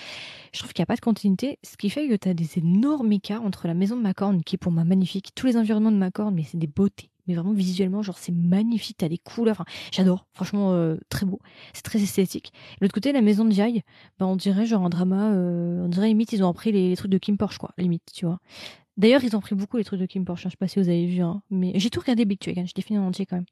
Je trouve qu'il n'y a pas de continuité, ce qui fait que tu as des énormes écarts entre la maison de Macorn, qui est pour moi magnifique, tous les environnements de Macorn, mais c'est des beautés mais vraiment visuellement, genre c'est magnifique, t'as des couleurs, enfin, j'adore, franchement euh, très beau, c'est très esthétique. L'autre côté, la maison de Jai, bah, on dirait genre un drama, euh, on dirait limite ils ont repris les, trucs de Kim Porsche quoi, limite, tu vois. D'ailleurs, ils ont pris beaucoup les trucs de Kim Porsche, hein, je sais pas si vous avez vu, hein, mais j'ai tout regardé Big Dragon, je l'ai fini en entier quand même.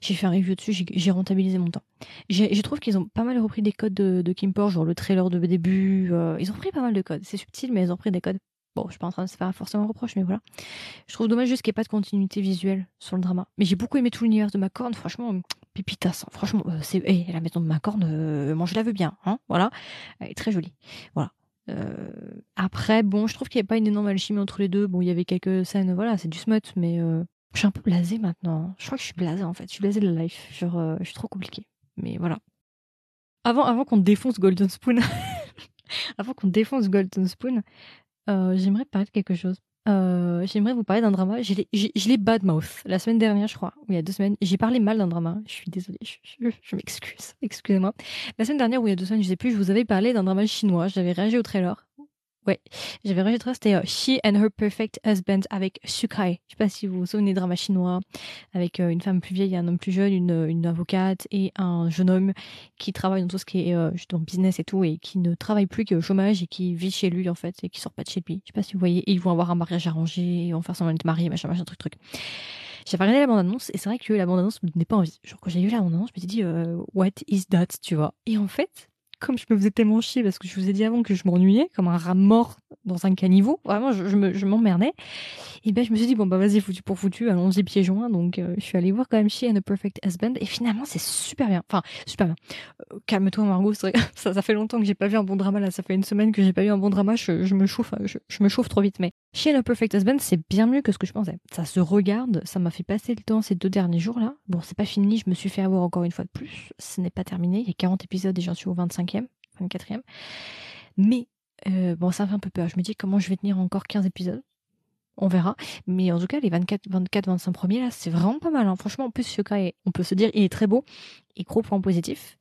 J'ai fait un review dessus, j'ai rentabilisé mon temps. Je trouve qu'ils ont pas mal repris des codes de, Kim Porsche, genre le trailer de début, euh, ils ont pris pas mal de codes, c'est subtil, mais ils ont pris des codes Bon, je suis pas en train de se faire forcément reproche, mais voilà. Je trouve dommage juste qu'il n'y ait pas de continuité visuelle sur le drama. Mais j'ai beaucoup aimé tout l'univers de Macorne, franchement, pépitas. Hein. Franchement, euh, c'est la maison de Macorne, euh, moi je la veux bien, hein, voilà. Elle est très jolie. Voilà. Euh, après, bon, je trouve qu'il n'y avait pas une énorme alchimie entre les deux. Bon, il y avait quelques scènes, voilà, c'est du smut, mais je suis un peu blasée maintenant. Je crois que je suis blasée en fait. Je suis blasée de la life. Genre, je suis trop compliquée. Mais voilà. Avant, avant qu'on défonce Golden Spoon, *laughs* avant qu'on défonce Golden Spoon, euh, j'aimerais parler de quelque chose. Euh, j'aimerais vous parler d'un drama. Je l'ai badmouth la semaine dernière, je crois, il y a deux semaines. J'ai parlé mal d'un drama. Je suis désolée, je, je m'excuse. Excusez-moi. La semaine dernière ou il y a deux semaines, je sais plus, je vous avais parlé d'un drama chinois. J'avais réagi au trailer. Ouais, j'avais enregistré, c'était euh, She and Her Perfect Husband avec Sukai. Je sais pas si vous vous souvenez, drama chinois, avec euh, une femme plus vieille un homme plus jeune, une, une, avocate et un jeune homme qui travaille dans tout ce qui est euh, dans business et tout, et qui ne travaille plus, qui est au chômage et qui vit chez lui en fait, et qui sort pas de chez lui. Je sais pas si vous voyez, ils vont avoir un mariage arrangé, ils vont faire semblant d'être mariés, machin, machin, truc, truc. J'avais regardé la bande-annonce et c'est vrai que la bande-annonce me donnait pas envie. Genre quand j'ai vu la bande-annonce, je me suis dit, what is that, tu vois? Et en fait, comme je me faisais tellement chier parce que je vous ai dit avant que je m'ennuyais comme un rat mort dans un caniveau, vraiment je, je m'emmerdais. et ben je me suis dit bon bah vas-y foutu pour foutu, allons-y pieds joints. Donc euh, je suis allée voir quand même She and a Perfect Husband et finalement c'est super bien. Enfin super bien. Euh, calme-toi Margot, *laughs* ça, ça fait longtemps que j'ai pas vu un bon drama là, ça fait une semaine que j'ai pas vu un bon drama, je, me chauffe, je, je, me chauffe trop vite. Mais She and a Perfect Husband c'est bien mieux que ce que je pensais. Ça se regarde, ça m'a fait passer le temps ces deux derniers jours là. Bon c'est pas fini, je me suis fait avoir encore une fois de plus. Ce n'est pas terminé, il y a 40 épisodes et j'en suis au 25e. 24e. Mais euh, bon, ça fait un peu peur. Je me dis comment je vais tenir encore 15 épisodes? On verra. Mais en tout cas, les 24, 24 25 premiers, là, c'est vraiment pas mal. Hein. Franchement, en plus, Shukai, on peut se dire, il est très beau. Et gros point positif,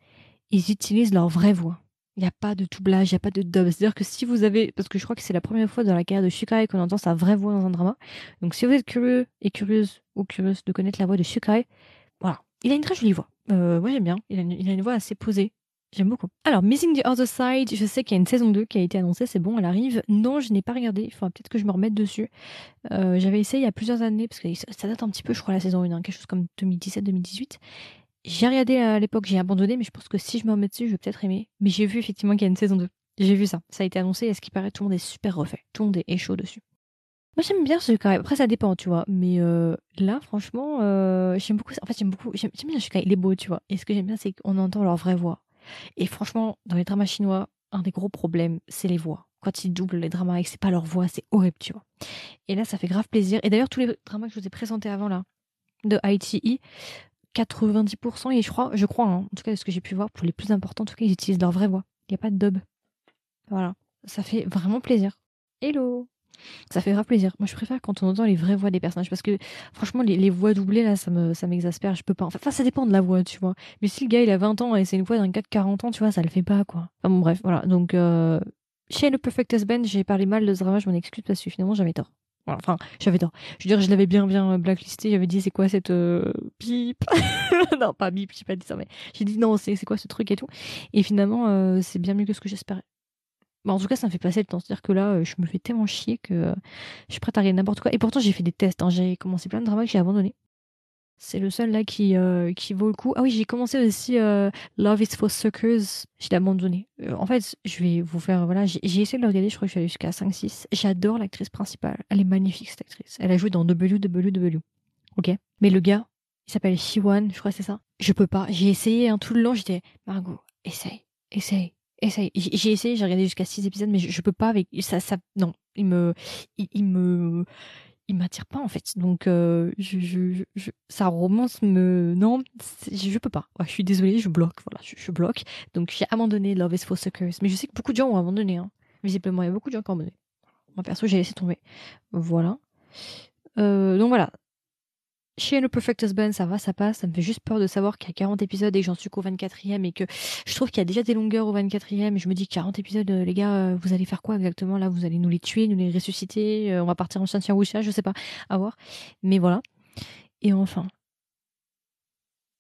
ils utilisent leur vraie voix. Il n'y a pas de doublage, il n'y a pas de dub. C'est-à-dire que si vous avez, parce que je crois que c'est la première fois dans la carrière de Shukai qu'on entend sa vraie voix dans un drama. Donc si vous êtes curieux et curieuse ou curieuse de connaître la voix de Shukai, voilà. Il a une très jolie voix. Euh, moi j'aime bien. Il a, une, il a, une, voix assez posée. J'aime beaucoup. Alors, Missing the Other Side, je sais qu'il y a une saison 2 qui a été annoncée, c'est bon, elle arrive. Non, je n'ai pas regardé, il faudra peut-être que je me remette dessus. Euh, J'avais essayé il y a plusieurs années, parce que ça date un petit peu, je crois, la saison 1, hein, quelque chose comme 2017-2018. J'ai regardé à l'époque, j'ai abandonné, mais je pense que si je me remets dessus, je vais peut-être aimer. Mais j'ai vu effectivement qu'il y a une saison 2. J'ai vu ça. Ça a été annoncé et ce qui paraît, tout le monde est super refait. Tout le monde est chaud dessus. Moi, j'aime bien ce Shukai. Après, ça dépend, tu vois. Mais euh, là, franchement, euh, j'aime beaucoup. En fait, j'aime beaucoup. J'aime bien Shukai. Il est beau, tu vois. Et ce que j'aime bien, c'est qu'on entend leur vraie voix. Et franchement, dans les dramas chinois, un des gros problèmes, c'est les voix. Quand ils doublent les dramas et que c'est pas leur voix, c'est horrible, tu vois. Et là, ça fait grave plaisir. Et d'ailleurs, tous les dramas que je vous ai présentés avant, là, de ITE, 90%, et je crois, je crois, hein, en tout cas, de ce que j'ai pu voir, pour les plus importants, en tout cas, ils utilisent leur vraie voix. Il n'y a pas de dub. Voilà. Ça fait vraiment plaisir. Hello ça fait grave plaisir. Moi, je préfère quand on entend les vraies voix des personnages parce que franchement, les, voix doublées là, ça me, ça m'exaspère. Je peux pas. Enfin, ça dépend de la voix, tu vois. Mais si le gars il a 20 ans et c'est une voix d'un gars de 40 ans, tu vois, ça le fait pas quoi. Enfin bon, bref, voilà. Donc, euh, chez le Perfect Husband, j'ai parlé mal de ce drama, je m'en excuse parce que finalement j'avais tort. enfin, j'avais tort. Je veux dire, je l'avais bien bien blacklisté. J'avais dit c'est quoi cette euh, bip *laughs* Non, pas bip, j'ai pas dit ça, mais j'ai dit non, c'est quoi ce truc et tout. Et finalement, euh, c'est bien mieux que ce que j'espérais. Bah, en tout cas, ça me fait passer le temps. C'est-à-dire que là, euh, je me fais tellement chier que euh, je suis prête à regarder n'importe quoi. Et pourtant, j'ai fait des tests. Hein. J'ai commencé plein de dramas que j'ai abandonné. C'est le seul là qui, euh, qui vaut le coup. Ah oui, j'ai commencé aussi Love is for Suckers. Je l'ai abandonné. en fait, je vais vous faire. Voilà, j'ai essayé de le regarder. Je crois que je suis allée jusqu'à 5-6. J'adore l'actrice principale. Elle est magnifique, cette actrice. Elle a joué dans WWW. Ok. Mais le gars, il s'appelle Shiwan, je crois que c'est ça. Je peux pas. J'ai essayé hein, tout le long. J'étais, Margot, essaye, essaye, J'ai essayé, j'ai regardé jusqu'à 6 épisodes, mais je, je, peux pas avec ça. ça non, il me, il, me, il m'attire pas en fait. Donc, euh, je, je, je, sa romance me, non, je peux pas. je suis désolée, je bloque. Voilà, je, bloque. Donc, j'ai abandonné Love is for Suckers. Mais je sais que beaucoup de gens ont abandonné. Hein. Visiblement, il y a beaucoup de gens qui ont abandonné. Moi perso, j'ai laissé tomber. Voilà. Euh, donc voilà, chez No Perfect Husband, ça va, ça passe. Ça me fait juste peur de savoir qu'il y a 40 épisodes et que j'en suis qu'au 24e et que je trouve qu'il y a déjà des longueurs au 24e et je me dis 40 épisodes, euh, les gars, euh, vous allez faire quoi exactement? Là Vous allez nous les tuer, nous les ressusciter, euh, on va partir en chien Wisha, je sais pas, à voir. Mais voilà. Et enfin,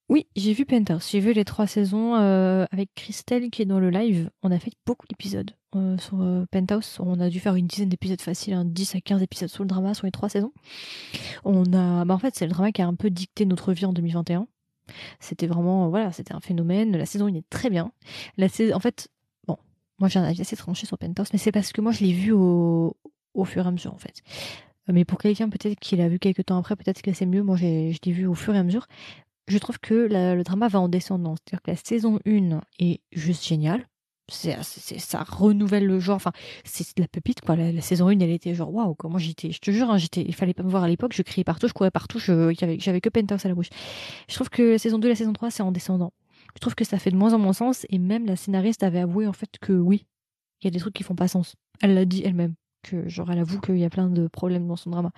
oui, j'ai vu Penthouse. J'ai vu les trois saisons euh, avec Christelle qui est dans le live. On a fait beaucoup d'épisodes euh, sur euh, Penthouse. On a dû faire une dizaine d'épisodes faciles, hein, 10 à 15 épisodes sur le drama sur les trois saisons. On a, bah, en fait, c'est le drama qui a un peu dicté notre vie en 2021. C'était vraiment, voilà, c'était un phénomène. La saison, il est très bien. La saison, en fait, bon, moi j'ai un avis assez tranché sur Penthouse, mais c'est parce que moi je l'ai vu au, au fur et à mesure, en fait. Mais pour quelqu'un peut-être qui l'a vu quelques temps après, peut-être que c'est mieux. Moi, je l'ai vu au fur et à mesure je trouve que le drama va en descendant. C'est-à-dire que la saison 1 est juste géniale. C'est, ça renouvelle le genre. Enfin, c'est de la pépite, quoi. La, saison 1, elle était genre, waouh, comment j'étais. Je te jure, hein, j'étais, il fallait pas me voir à l'époque. Je criais partout, je courais partout, j'avais, que Penthouse à la bouche. Je trouve que la saison 2 et la saison 3, c'est en descendant. Je trouve que ça fait de moins en moins sens. Et même la scénariste avait avoué, en fait, que oui, il y a des trucs qui font pas sens. Elle l'a dit elle-même. Que, genre, elle avoue qu'il y a plein de problèmes dans son drama.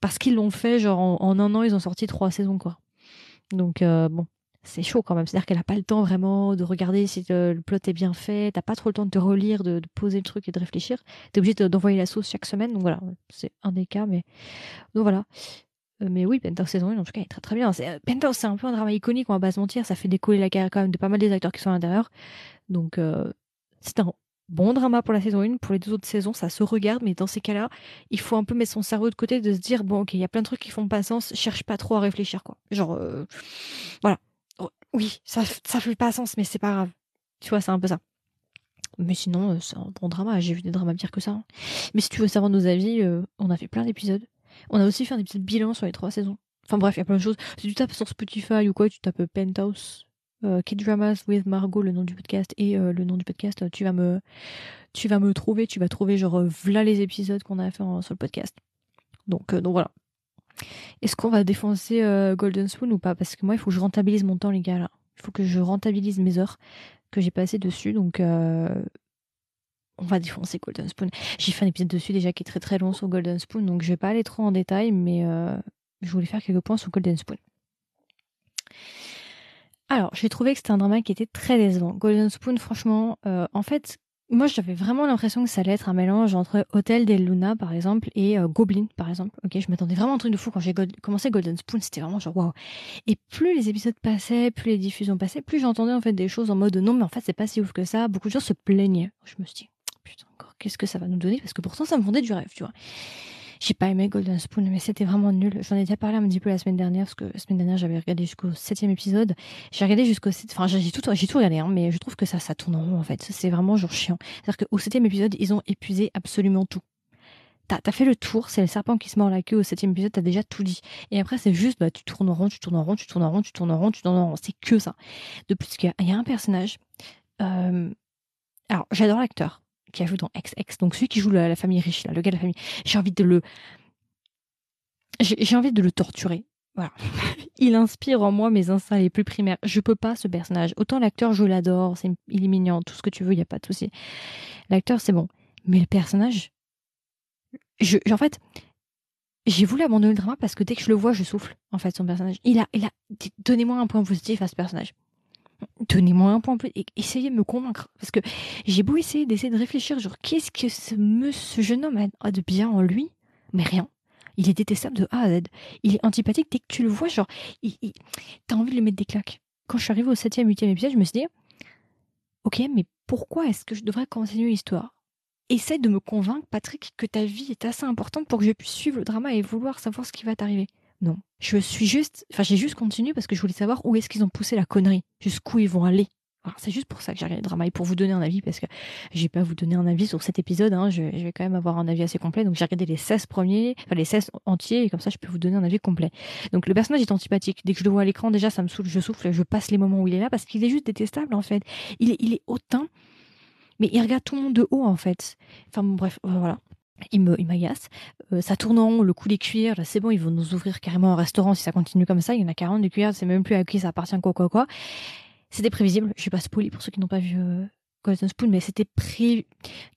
Parce qu'ils l'ont fait, genre, en, en un an, ils ont sorti trois saisons, quoi. Donc, euh, bon, c'est chaud quand même. C'est-à-dire qu'elle n'a pas le temps vraiment de regarder si le, plot est bien fait. T'as pas trop le temps de te relire, de, poser le truc et de réfléchir. T'es obligé d'envoyer la sauce chaque semaine. Donc voilà, c'est un des cas. Mais donc voilà. Euh, mais oui, Penthouse saison 1, en tout cas, est très très bien. Euh, Penthouse, c'est un peu un drama iconique, on va pas se mentir. Ça fait décoller la carrière quand même de pas mal des acteurs qui sont à l'intérieur. Donc, c'est un bon drama pour la saison 1. Pour les deux autres saisons, ça se regarde, mais dans ces cas-là, il faut un peu mettre son cerveau de côté, de se dire bon, ok, il y a plein de trucs qui font pas sens, cherche pas trop à réfléchir, quoi. Genre, euh, voilà. Oh, oui, ça, ça fait pas sens, mais c'est pas grave. Tu vois, c'est un peu ça. Mais sinon, euh, c'est un bon drama. J'ai vu des dramas pires que ça. Hein. Mais si tu veux savoir nos avis, euh, on a fait plein d'épisodes. On a aussi fait un épisode bilan sur les trois saisons. Enfin bref, il y a plein de choses. Si tu tapes sur Spotify ou quoi, tu tapes Penthouse euh, Kid Dramas with Margot, le nom du podcast, et euh, le nom du podcast, tu vas me, tu vas me trouver, tu vas trouver genre euh, voilà les épisodes qu'on a fait sur le podcast. Donc, voilà. Est-ce qu'on va défoncer Golden Spoon ou pas? Parce que moi, il faut que je rentabilise mon temps, les gars. Il faut que je rentabilise mes heures que j'ai passées dessus. Donc, on va défoncer Golden Spoon. J'ai fait un épisode dessus déjà qui est très très long sur Golden Spoon, donc je vais pas aller trop en détail, mais je voulais faire quelques points sur Golden Spoon. Alors, j'ai trouvé que c'était un drama qui était très décevant. Golden Spoon, franchement, euh, en fait, moi j'avais vraiment l'impression que ça allait être un mélange entre Hotel del Luna, par exemple, et euh, Goblin, par exemple. Ok, je m'attendais vraiment à un truc de fou quand j'ai commencé Golden Spoon, c'était vraiment genre waouh. Et plus les épisodes passaient, plus les diffusions passaient, plus j'entendais en fait des choses en mode non, mais en fait c'est pas si ouf que ça. Beaucoup de gens se plaignaient. Je me suis dit, putain, encore, qu'est-ce que ça va nous donner? Parce que pourtant ça me vendait du rêve, tu vois. J'ai pas aimé Golden Spoon, mais c'était vraiment nul. J'en ai déjà parlé un petit peu la semaine dernière, parce que la semaine dernière, j'avais regardé jusqu'au septième épisode. J'ai regardé jusqu'au... Enfin, j'ai tout, j'ai tout regardé, hein, mais je trouve que ça, ça tourne en rond, en fait. C'est vraiment genre chiant. C'est-à-dire qu'au septième épisode, ils ont épuisé absolument tout. T'as as fait le tour, c'est le serpent qui se mord la queue au septième épisode, t'as déjà tout dit. Et après, c'est juste, bah, tu tournes en rond, tu tournes en rond, tu tournes en rond, tu tournes en rond, tu tournes en rond. C'est que ça. De plus, il y a un personnage... Euh... Alors, j'adore l'acteur qui a joué dans XX, donc celui qui joue la, famille riche, là, le gars de la famille? J'ai envie de le, j'ai envie de le torturer. Voilà. *laughs* il inspire en moi mes instincts les plus primaires. Je peux pas ce personnage. Autant l'acteur, je l'adore, il est mignon, tout ce que tu veux, il y a pas de souci. L'acteur, c'est bon, mais le personnage, je, en fait, j'ai voulu abandonner le drama parce que dès que je le vois, je souffle. En fait, son personnage. Il a, il a. Donnez-moi un point positif à ce personnage. Donnez-moi un point et essayez de me convaincre. Parce que j'ai beau essayer d'essayer de réfléchir, genre, qu'est-ce que ce, jeune homme a de bien en lui? Mais rien. Il est détestable de A à Z. Il est antipathique dès que tu le vois, genre, il, t'as envie de lui mettre des claques. Quand je suis arrivée au 7e, 8e épisode, je me suis dit, ok, mais pourquoi est-ce que je devrais continuer l'histoire? Essaye de me convaincre, Patrick, que ta vie est assez importante pour que je puisse suivre le drama et vouloir savoir ce qui va t'arriver. Non. Je suis juste, enfin, j'ai juste continué parce que je voulais savoir où est-ce qu'ils ont poussé la connerie, jusqu'où ils vont aller. C'est juste pour ça que j'ai regardé drama et pour vous donner un avis parce que je vais pas vous donner un avis sur cet épisode. Hein, je, vais quand même avoir un avis assez complet. Donc j'ai regardé les 16 premiers, enfin les 16 entiers et comme ça je peux vous donner un avis complet. Donc le personnage est antipathique. Dès que je le vois à l'écran, déjà ça me saoule, je souffle, je passe les moments où il est là parce qu'il est juste détestable en fait. Il est, il est hautain, mais il regarde tout le monde de haut en fait. Enfin bref, voilà il m'agace. Euh, ça tourne en rond, le coup des cuillères, là, c'est bon, ils vont nous ouvrir carrément un restaurant si ça continue comme ça. Il y en a 40 des cuillères, c'est même plus à qui ça appartient, quoi, quoi, quoi. C'était prévisible. Je suis pas spoiler pour ceux qui n'ont pas vu euh, Golden Spoon, mais c'était pré...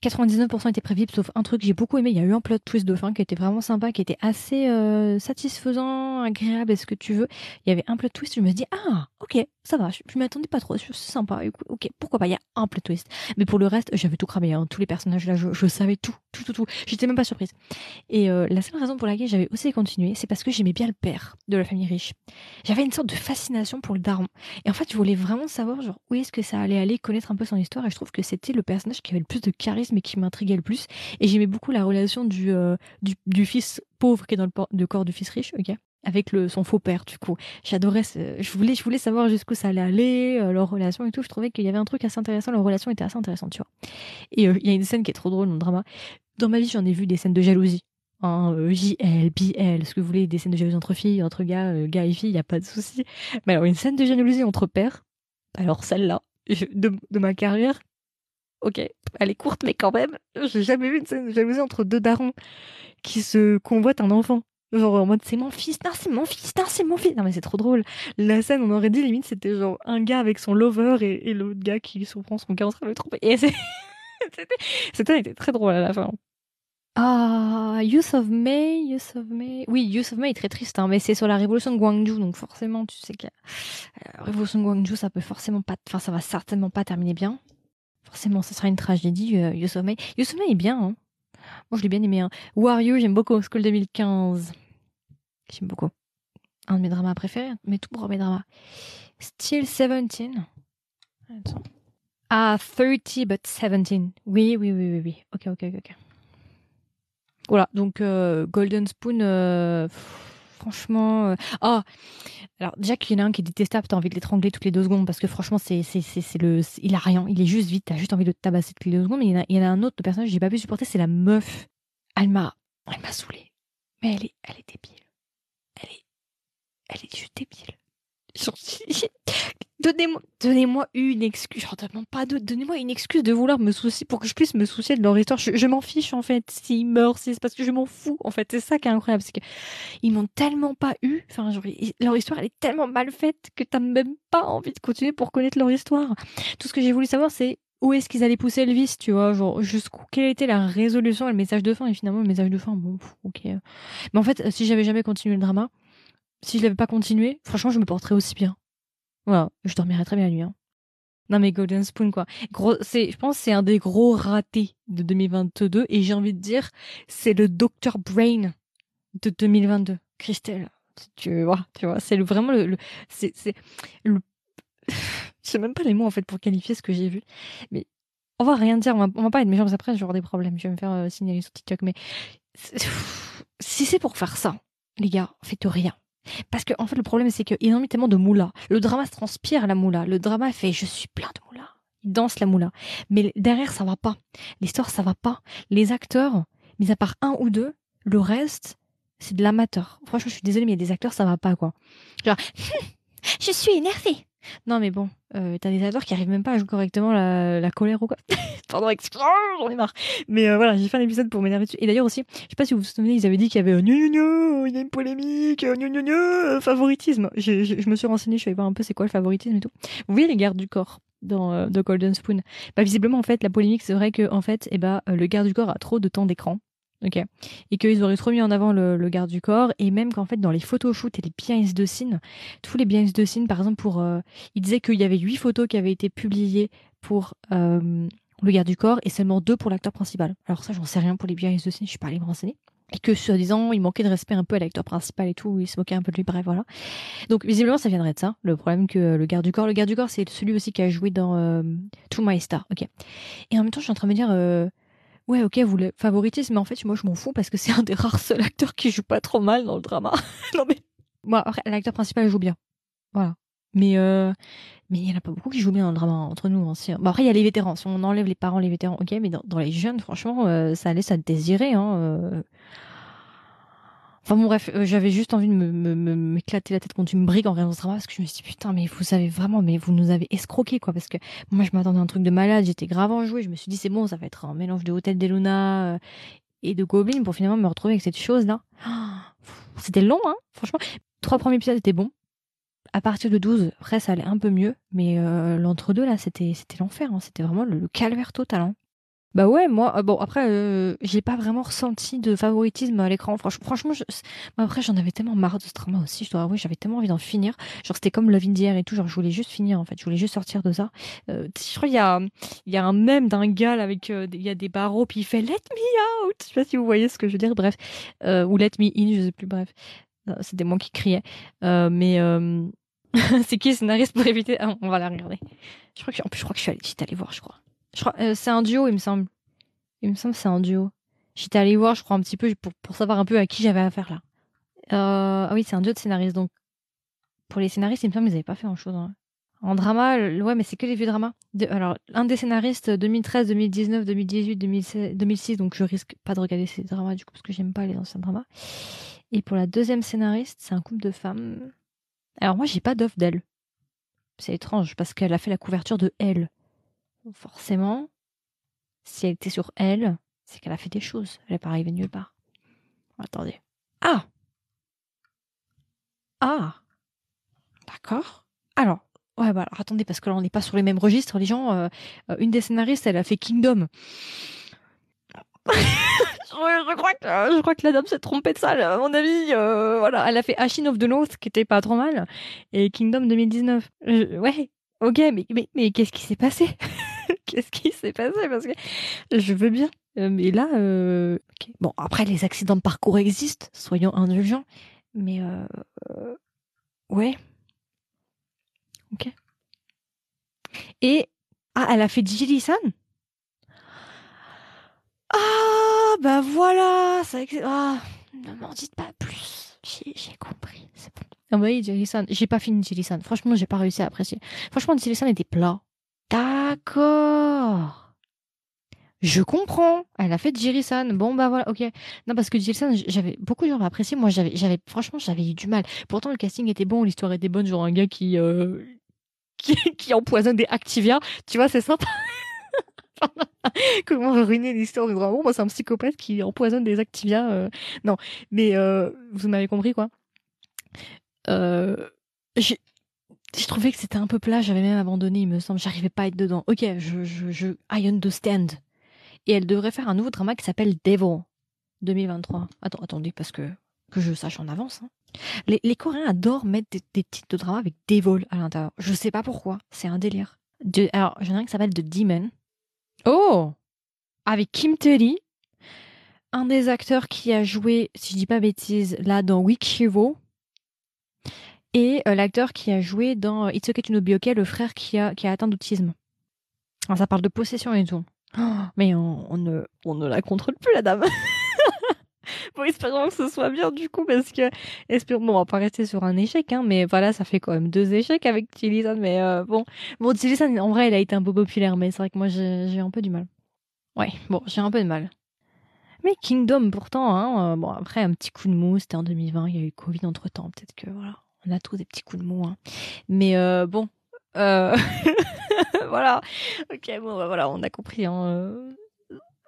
99% était prévisible, sauf un truc que j'ai beaucoup aimé. Il y a eu un plot twist de fin qui était vraiment sympa, qui était assez euh, satisfaisant, agréable, est-ce que tu veux. Il y avait un plot twist, je me dis ah ok, ça va, je, je m'attendais pas trop, c'est sympa, ok, pourquoi pas, il y a un plot twist. Mais pour le reste, j'avais tout cramé, hein. tous les personnages là, je, savais tout, tout, tout, tout. J'étais même pas surprise. Et euh, la seule raison pour laquelle j'avais aussi continué, c'est parce que j'aimais bien le père de la famille riche. J'avais une sorte de fascination pour le daron. Et en fait, je voulais vraiment savoir genre où est-ce que ça allait aller, connaître un peu son histoire. Je trouve que c'était le personnage qui avait le plus de charisme et qui m'intriguait le plus. Et j'aimais beaucoup la relation du, euh, fils pauvre qui est dans le, corps du fils riche, avec son faux père du coup. J'adorais je voulais je voulais savoir jusqu'où ça allait aller, euh, leur relation et tout. Je trouvais qu'il y avait un truc assez intéressant, leur relation était assez intéressante, tu vois. Et euh, il y a une scène qui est trop drôle dans le drama. Dans ma vie, j'en ai vu des scènes de jalousie. Hein, euh, JL, BL, ce que vous voulez, des scènes de jalousie entre filles, entre gars, gars et filles, il y a pas de souci. Mais alors une scène de jalousie entre pères, alors celle-là *laughs* de, de ma carrière, ok, elle est courte mais quand même, j'ai jamais vu une scène de jalousie entre deux darons qui se convoitent un enfant. Genre en mode c'est mon fils, non c'est mon fils, non c'est mon fils. Non mais c'est trop drôle. La scène on aurait dit limite c'était genre un gars avec son lover et, l'autre gars qui surprend son gars en train de le. Et *laughs* c'était, c'était était très drôle à la fin. Ah, Youth of May, Youth of May. Oui, Youth of May est très triste, hein, mais c'est sur la révolution de Gwangju, donc forcément, tu sais que la euh, révolution de Gwangju, ça peut forcément pas, enfin, ça va certainement pas terminer bien. Forcément, ça sera une tragédie, euh, Youth of May. Youth of May est bien, hein. Moi, je l'ai bien aimé, hein. Who Are You, j'aime beaucoup School 2015. J'aime beaucoup. Un de mes dramas préférés, mes tout premiers dramas. Still 17. Attends. Ah, 30 but 17. Oui, oui, oui, oui, oui. Ok, ok, ok. Voilà, donc euh, Golden Spoon, euh, franchement. Euh, oh, alors déjà qu'il y en a un qui est détestable, t'as envie de l'étrangler toutes les deux secondes parce que franchement, c'est, c'est, c'est, le, il a rien, il est juste vite, t'as juste envie de le tabasser toutes les deux secondes. Mais il y en a, il y en a un autre personnage que j'ai pas pu supporter, c'est la meuf. Elle m'a, elle m'a saoulée. Mais elle est, elle est débile elle est juste débile. *laughs* Donnez-moi, une excuse. Je demande pas de, donnez-moi une excuse de vouloir me soucier pour que je puisse me soucier de leur histoire. Je, m'en fiche en fait s'ils meurent, c'est parce que je m'en fous en fait. C'est ça qui est incroyable, c'est que ils m'ont tellement pas eu. Enfin, leur histoire elle est tellement mal faite que t'as même pas envie de continuer pour connaître leur histoire. Tout ce que j'ai voulu savoir, c'est où est-ce qu'ils allaient pousser Elvis, tu vois, genre jusqu'où quelle était la résolution et le message de fin. Et finalement, le message de fin, bon, ok. Mais en fait, si j'avais jamais continué le drama si je l'avais pas continué, franchement, je me porterais aussi bien. Voilà, je dormirais très bien la nuit. Hein. Non mais Golden Spoon quoi. Gros, c'est, je pense, c'est un des gros ratés de 2022 et j'ai envie de dire, c'est le Dr Brain de 2022. Christelle, tu vois, tu vois, c'est vraiment le, c'est, c'est le, *laughs* je même pas les mots en fait pour qualifier ce que j'ai vu, mais on va rien dire, on va, pas être méchants après, je vais avoir des problèmes, je vais me faire euh, signaler sur TikTok, mais *laughs* si c'est pour faire ça, les gars, faites rien. Parce que en fait, le problème, c'est qu'ils ont mis tellement de moula. Le drama se transpire la moula. Le drama fait je suis plein de moula. Il danse la moula. Mais derrière, ça va pas. L'histoire, ça va pas. Les acteurs, mis à part un ou deux, le reste, c'est de l'amateur. Franchement, je suis désolée, mais il y a des acteurs, ça va pas, quoi. Genre, *laughs* je suis énervée. Non, mais bon, euh, t'as des acteurs qui arrivent même pas à jouer correctement la, colère ou quoi. *laughs* Pardon, j'en ai marre. Mais euh, voilà, j'ai fait un épisode pour m'énerver dessus. Et d'ailleurs aussi, je sais pas si vous vous souvenez, ils avaient dit qu'il y avait un a une polémique, gna gna, favoritisme. Je, je, je, me suis renseignée, je vais voir un peu c'est quoi le favoritisme et tout. Vous voyez les gardes du corps dans euh, The Golden Spoon? Bah visiblement en fait, la polémique c'est vrai que en fait, eh bah, le garde du corps a trop de temps d'écran. Ok. Et qu'ils auraient trop mis en avant le, garde du corps, et même qu'en fait, dans les photoshoots et les behind de scene, tous les behind de scene, par exemple, pour. Euh, il disait qu'il y avait huit photos qui avaient été publiées pour euh, le garde du corps et seulement deux pour l'acteur principal. Alors, ça, j'en sais rien pour les behind de scene, je suis pas allée me renseigner. Et que, soi-disant, il manquait de respect un peu à l'acteur principal et tout, il se moquait un peu de lui, bref, voilà. Donc, visiblement, ça viendrait de ça, le problème que le garde du corps. Le garde du corps, c'est celui aussi qui a joué dans euh, To My Star, ok. Et en même temps, je suis en train de me dire. Ouais, ok, vous le favoritisme, mais en fait, moi, je m'en fous parce que c'est un des rares seuls acteurs qui joue pas trop mal dans le drama. *laughs* non, mais. Moi, l'acteur principal joue bien. Voilà. Mais, euh, mais il y en a pas beaucoup qui jouent bien dans le drama entre nous anciens. Bon, après, il y a les vétérans. Si on enlève les parents, les vétérans, ok, mais dans, dans les jeunes, franchement, euh, ça laisse à désirer, hein. Euh... Enfin bon bref, euh, j'avais juste envie de me, m'éclater la tête contre une brique en regardant ce drama parce que je me suis dit putain mais vous savez vraiment mais vous nous avez escroqué quoi parce que moi je m'attendais à un truc de malade, j'étais grave enjouée, je me suis dit c'est bon ça va être un mélange de Hôtel des Luna euh, et de Goblin pour finalement me retrouver avec cette chose là. *gasps* c'était long hein franchement. Trois premiers épisodes étaient bons. À partir de 12, après ça allait un peu mieux mais euh, l'entre-deux là c'était c'était l'enfer, hein. c'était vraiment le, le calvaire total. Hein. Bah ouais, moi, euh, bon, après, euh, j'ai pas vraiment ressenti de favoritisme à l'écran. Franchement, après, j'en avais tellement marre de ce drama aussi, je dois avouer, j'avais tellement envie d'en finir. Genre, c'était comme Love in the Air et tout, genre, je voulais juste finir, en fait, je voulais juste sortir de ça. Euh, je crois qu'il y a, y a un mème d'un gars avec, il y a des barreaux, puis il fait Let me out! Je sais pas si vous voyez ce que je veux dire, bref. ou Let me in, je sais plus, bref. C'était moi qui criais. mais, *laughs* c'est qui le scénariste pour éviter, ah, on va la regarder. Je crois que, en plus, je crois que je suis allée, allée voir, je crois. Euh, c'est un duo, il me semble. Il me semble que c'est un duo. J'étais allée voir, je crois, un petit peu pour, pour savoir un peu à qui j'avais affaire là. Euh, ah oui, c'est un duo de scénaristes. Donc, pour les scénaristes, il me semble qu'ils n'avaient pas fait grand chose. Hein. En drama, ouais, mais c'est que les vieux dramas. Alors, un des scénaristes 2013, 2019, 2018, 2016, 2006, donc je risque pas de regarder ces dramas du coup parce que j'aime pas les anciens dramas. Et pour la deuxième scénariste, c'est un couple de femmes. Alors moi, j'ai pas d'offre d'elle. C'est étrange parce qu'elle a fait la couverture de Elle forcément, si elle était sur elle, c'est qu'elle a fait des choses. Elle n'est pas arrivée nulle part. Attendez. Ah Ah D'accord. Alors, ouais, bah alors attendez, parce que là, on n'est pas sur les mêmes registres. Les gens, euh, euh, une des scénaristes, elle a fait Kingdom. *laughs* je, crois que, je crois que la dame s'est trompée de ça, à mon avis. Euh, voilà, elle a fait Ashin of the North, qui était pas trop mal, et Kingdom 2019. ouais, ok, mais, mais, mais qu'est-ce qui s'est passé? *laughs* qu'est-ce qui s'est passé? Parce que je veux bien. Euh, mais là, euh... bon, après, les accidents de parcours existent, soyons indulgents. Mais, euh... ouais. Ok. Et, ah, elle a fait Jili-san Ah, bah voilà ça, ah, Ne m'en dites pas plus. J'ai compris, bon. Oui. J'ai pas fini Jili-san. Franchement, j'ai pas réussi à apprécier. Franchement, Jili-san était plat. D'accord. Je comprends. Elle a fait Jirisan. Bon bah voilà, ok. Non parce que Jirisan, j'avais beaucoup de gens apprécié. Moi j'avais, j'avais franchement j'avais eu du mal. Pourtant le casting était bon, l'histoire était bonne. Genre un gars qui euh, *laughs* qui, empoisonne des Activia. Tu vois c'est sympa. *laughs* Comment ruiner l'histoire du dragon? Moi c'est un psychopathe qui empoisonne des Activia. Euh... Non mais euh, vous m'avez compris quoi. J'ai je trouvais que c'était un peu plat, j'avais même abandonné, il me semble, j'arrivais pas à être dedans. Ok, je, je, je, I understand. Et elle devrait faire un nouveau drama qui s'appelle Devil 2023. Attends, attendez, parce que, que je sache en avance. Hein. Les, les, Coréens adorent mettre des, des, titres de drama avec Devil à l'intérieur. Je sais pas pourquoi, c'est un délire. De, alors, j'en ai un qui s'appelle The Demon. Oh Avec Kim Tae un des acteurs qui a joué, si je dis pas bêtise, là dans Weak Hero, et euh, l'acteur qui a joué dans It's Okay to Be Okay, le frère qui a, qui a atteint d'autisme. Alors, ça parle de possession et tout. Oh, mais on, ne, on ne la contrôle plus, la dame. *laughs* bon, espérons que ce soit bien du coup, parce que espérons, bon, on va pas rester sur un échec, hein, mais voilà, ça fait quand même deux échecs avec Tillyson, mais euh, bon, bon, Tillyson, en vrai, il a été un peu populaire, mais c'est vrai que moi, j'ai un peu du mal. Ouais, bon, j'ai un peu de mal. Mais Kingdom, pourtant, hein, euh, bon, après, un petit coup de mou, c'était en 2020, il y a eu Covid entre temps, peut-être que voilà, on a tous des petits coups de mou, hein. Mais euh, bon, euh... *laughs* voilà, ok, bon, bah, voilà, on a compris, hein. Euh.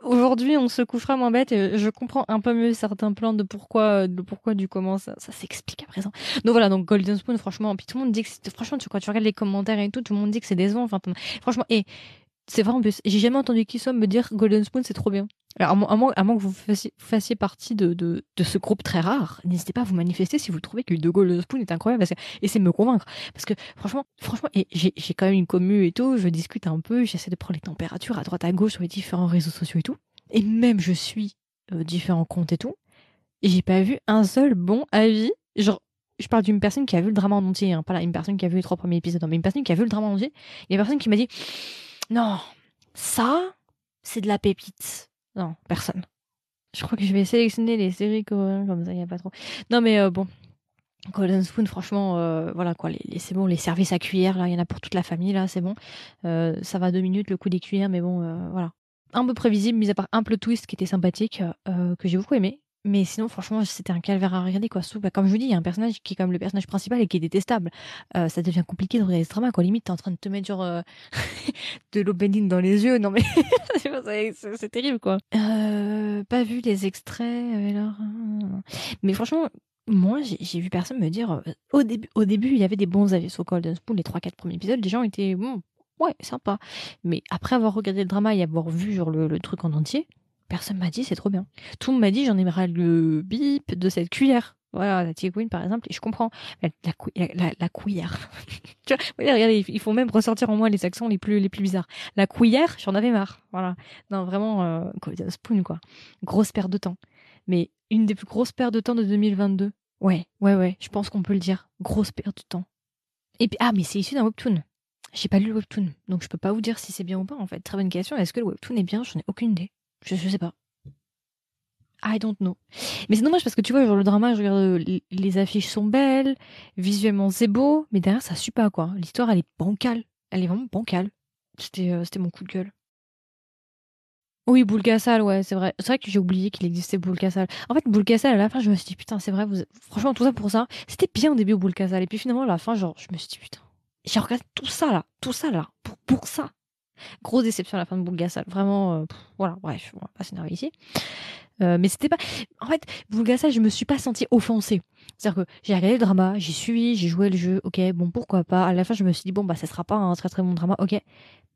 Aujourd'hui, on se couchera moins bête et je comprends un peu mieux certains plans de pourquoi, de pourquoi, du comment ça, ça s'explique à présent. Donc voilà, donc Golden Spoon, franchement, puis tout le monde dit que franchement, tu, quand tu regardes les commentaires et tout, tout le monde dit que c'est décevant. Enfin, franchement, et c'est vrai j'ai jamais entendu qui soit me dire Golden Spoon c'est trop bien. Alors à moins, à moins que vous fassiez, fassiez partie de, de, ce groupe très rare, n'hésitez pas à vous manifester si vous trouvez que de Golden Spoon est incroyable parce que, essayez de me convaincre. Parce que franchement, franchement, et j'ai, j'ai quand même une commu et tout, je discute un peu, j'essaie de prendre les températures à droite à gauche sur les différents réseaux sociaux et tout, et même je suis euh, différents comptes et tout, et j'ai pas vu un seul bon avis, genre je parle d'une personne qui a vu le drama en entier, hein, pas là, une personne qui a vu les trois premiers épisodes, mais une personne qui a vu le drama en entier, il y a une personne qui m'a dit non, ça, c'est de la pépite. Non, personne. Je crois que je vais sélectionner les séries coréennes comme ça, il n'y a pas trop. Non, mais euh, bon. Golden Spoon, franchement, euh, voilà quoi, c'est bon, les services à cuillère, là, il y en a pour toute la famille, là, c'est bon. Euh, ça va deux minutes, le coup des cuillères, mais bon, voilà. Un peu prévisible, mis à part un plot twist qui était sympathique, que j'ai beaucoup aimé. Mais sinon, franchement, c'était un calvaire à regarder, quoi. Bah, comme je vous dis, il y a un personnage qui est comme le personnage principal et qui est détestable. Euh, ça devient compliqué de regarder ce drama, quoi. Limite, t'es en train de te mettre genre euh, *laughs* de l'eau dans les yeux. Non, mais *laughs* c'est terrible, quoi. Euh, pas vu les extraits, alors. Mais franchement, moi, j'ai vu personne me dire. au, début, au début, il y avait des bons avis sur Golden Spoon, les 3-4 premiers épisodes. Les gens étaient, bon, ouais, sympa. Mais après avoir regardé le drama et avoir vu genre, le truc en entier, Personne m'a dit c'est trop bien. Tout m'a dit j'en aimerais le bip de cette cuillère. Voilà, la Queen par exemple, et je comprends. La, cuillère. *laughs* tu vois, regardez, il faut même ressortir en moi les accents les plus, les plus bizarres. La cuillère, j'en avais marre. Voilà. Non, vraiment, euh, spoon, quoi. Grosse perte de temps. Mais une des plus grosses pertes de temps de 2022. Ouais, ouais, ouais, je pense qu'on peut le dire. Grosse perte de temps. Et puis, ah, mais c'est issu d'un webtoon. J'ai pas lu le webtoon, donc je peux pas vous dire si c'est bien ou pas, en fait. Très bonne question. Est-ce que le webtoon est bien? J'en ai aucune idée. Je, je sais pas. I don't know. Mais c'est dommage parce que tu vois, genre le drama, je regarde, les affiches sont belles, visuellement c'est beau, mais derrière ça suit pas quoi. L'histoire elle est bancale. Elle est vraiment bancale. C'était euh, mon coup de gueule. Oui, Boulgassal, ouais, c'est vrai. C'est vrai que j'ai oublié qu'il existait Boulgassal. En fait, Boulgassal, à la fin, je me suis dit, putain, c'est vrai, vous... franchement, tout ça pour ça, c'était bien au début, Boulgassal. Et puis finalement, à la fin, genre, je me suis dit, putain, j'ai regardé tout ça, là, tout ça, là, pour, pour ça. Grosse déception à la fin de Boulgassal. Vraiment, euh, voilà, bref, on va pas s'énerver ici. Euh, mais c'était pas. En fait, Boulgassal, je me suis pas sentie offensée. C'est-à-dire que j'ai regardé le drama, j'ai suivi, j'ai joué le jeu, ok, bon, pourquoi pas. À la fin, je me suis dit, bon, bah, ça sera pas un très très bon drama, ok.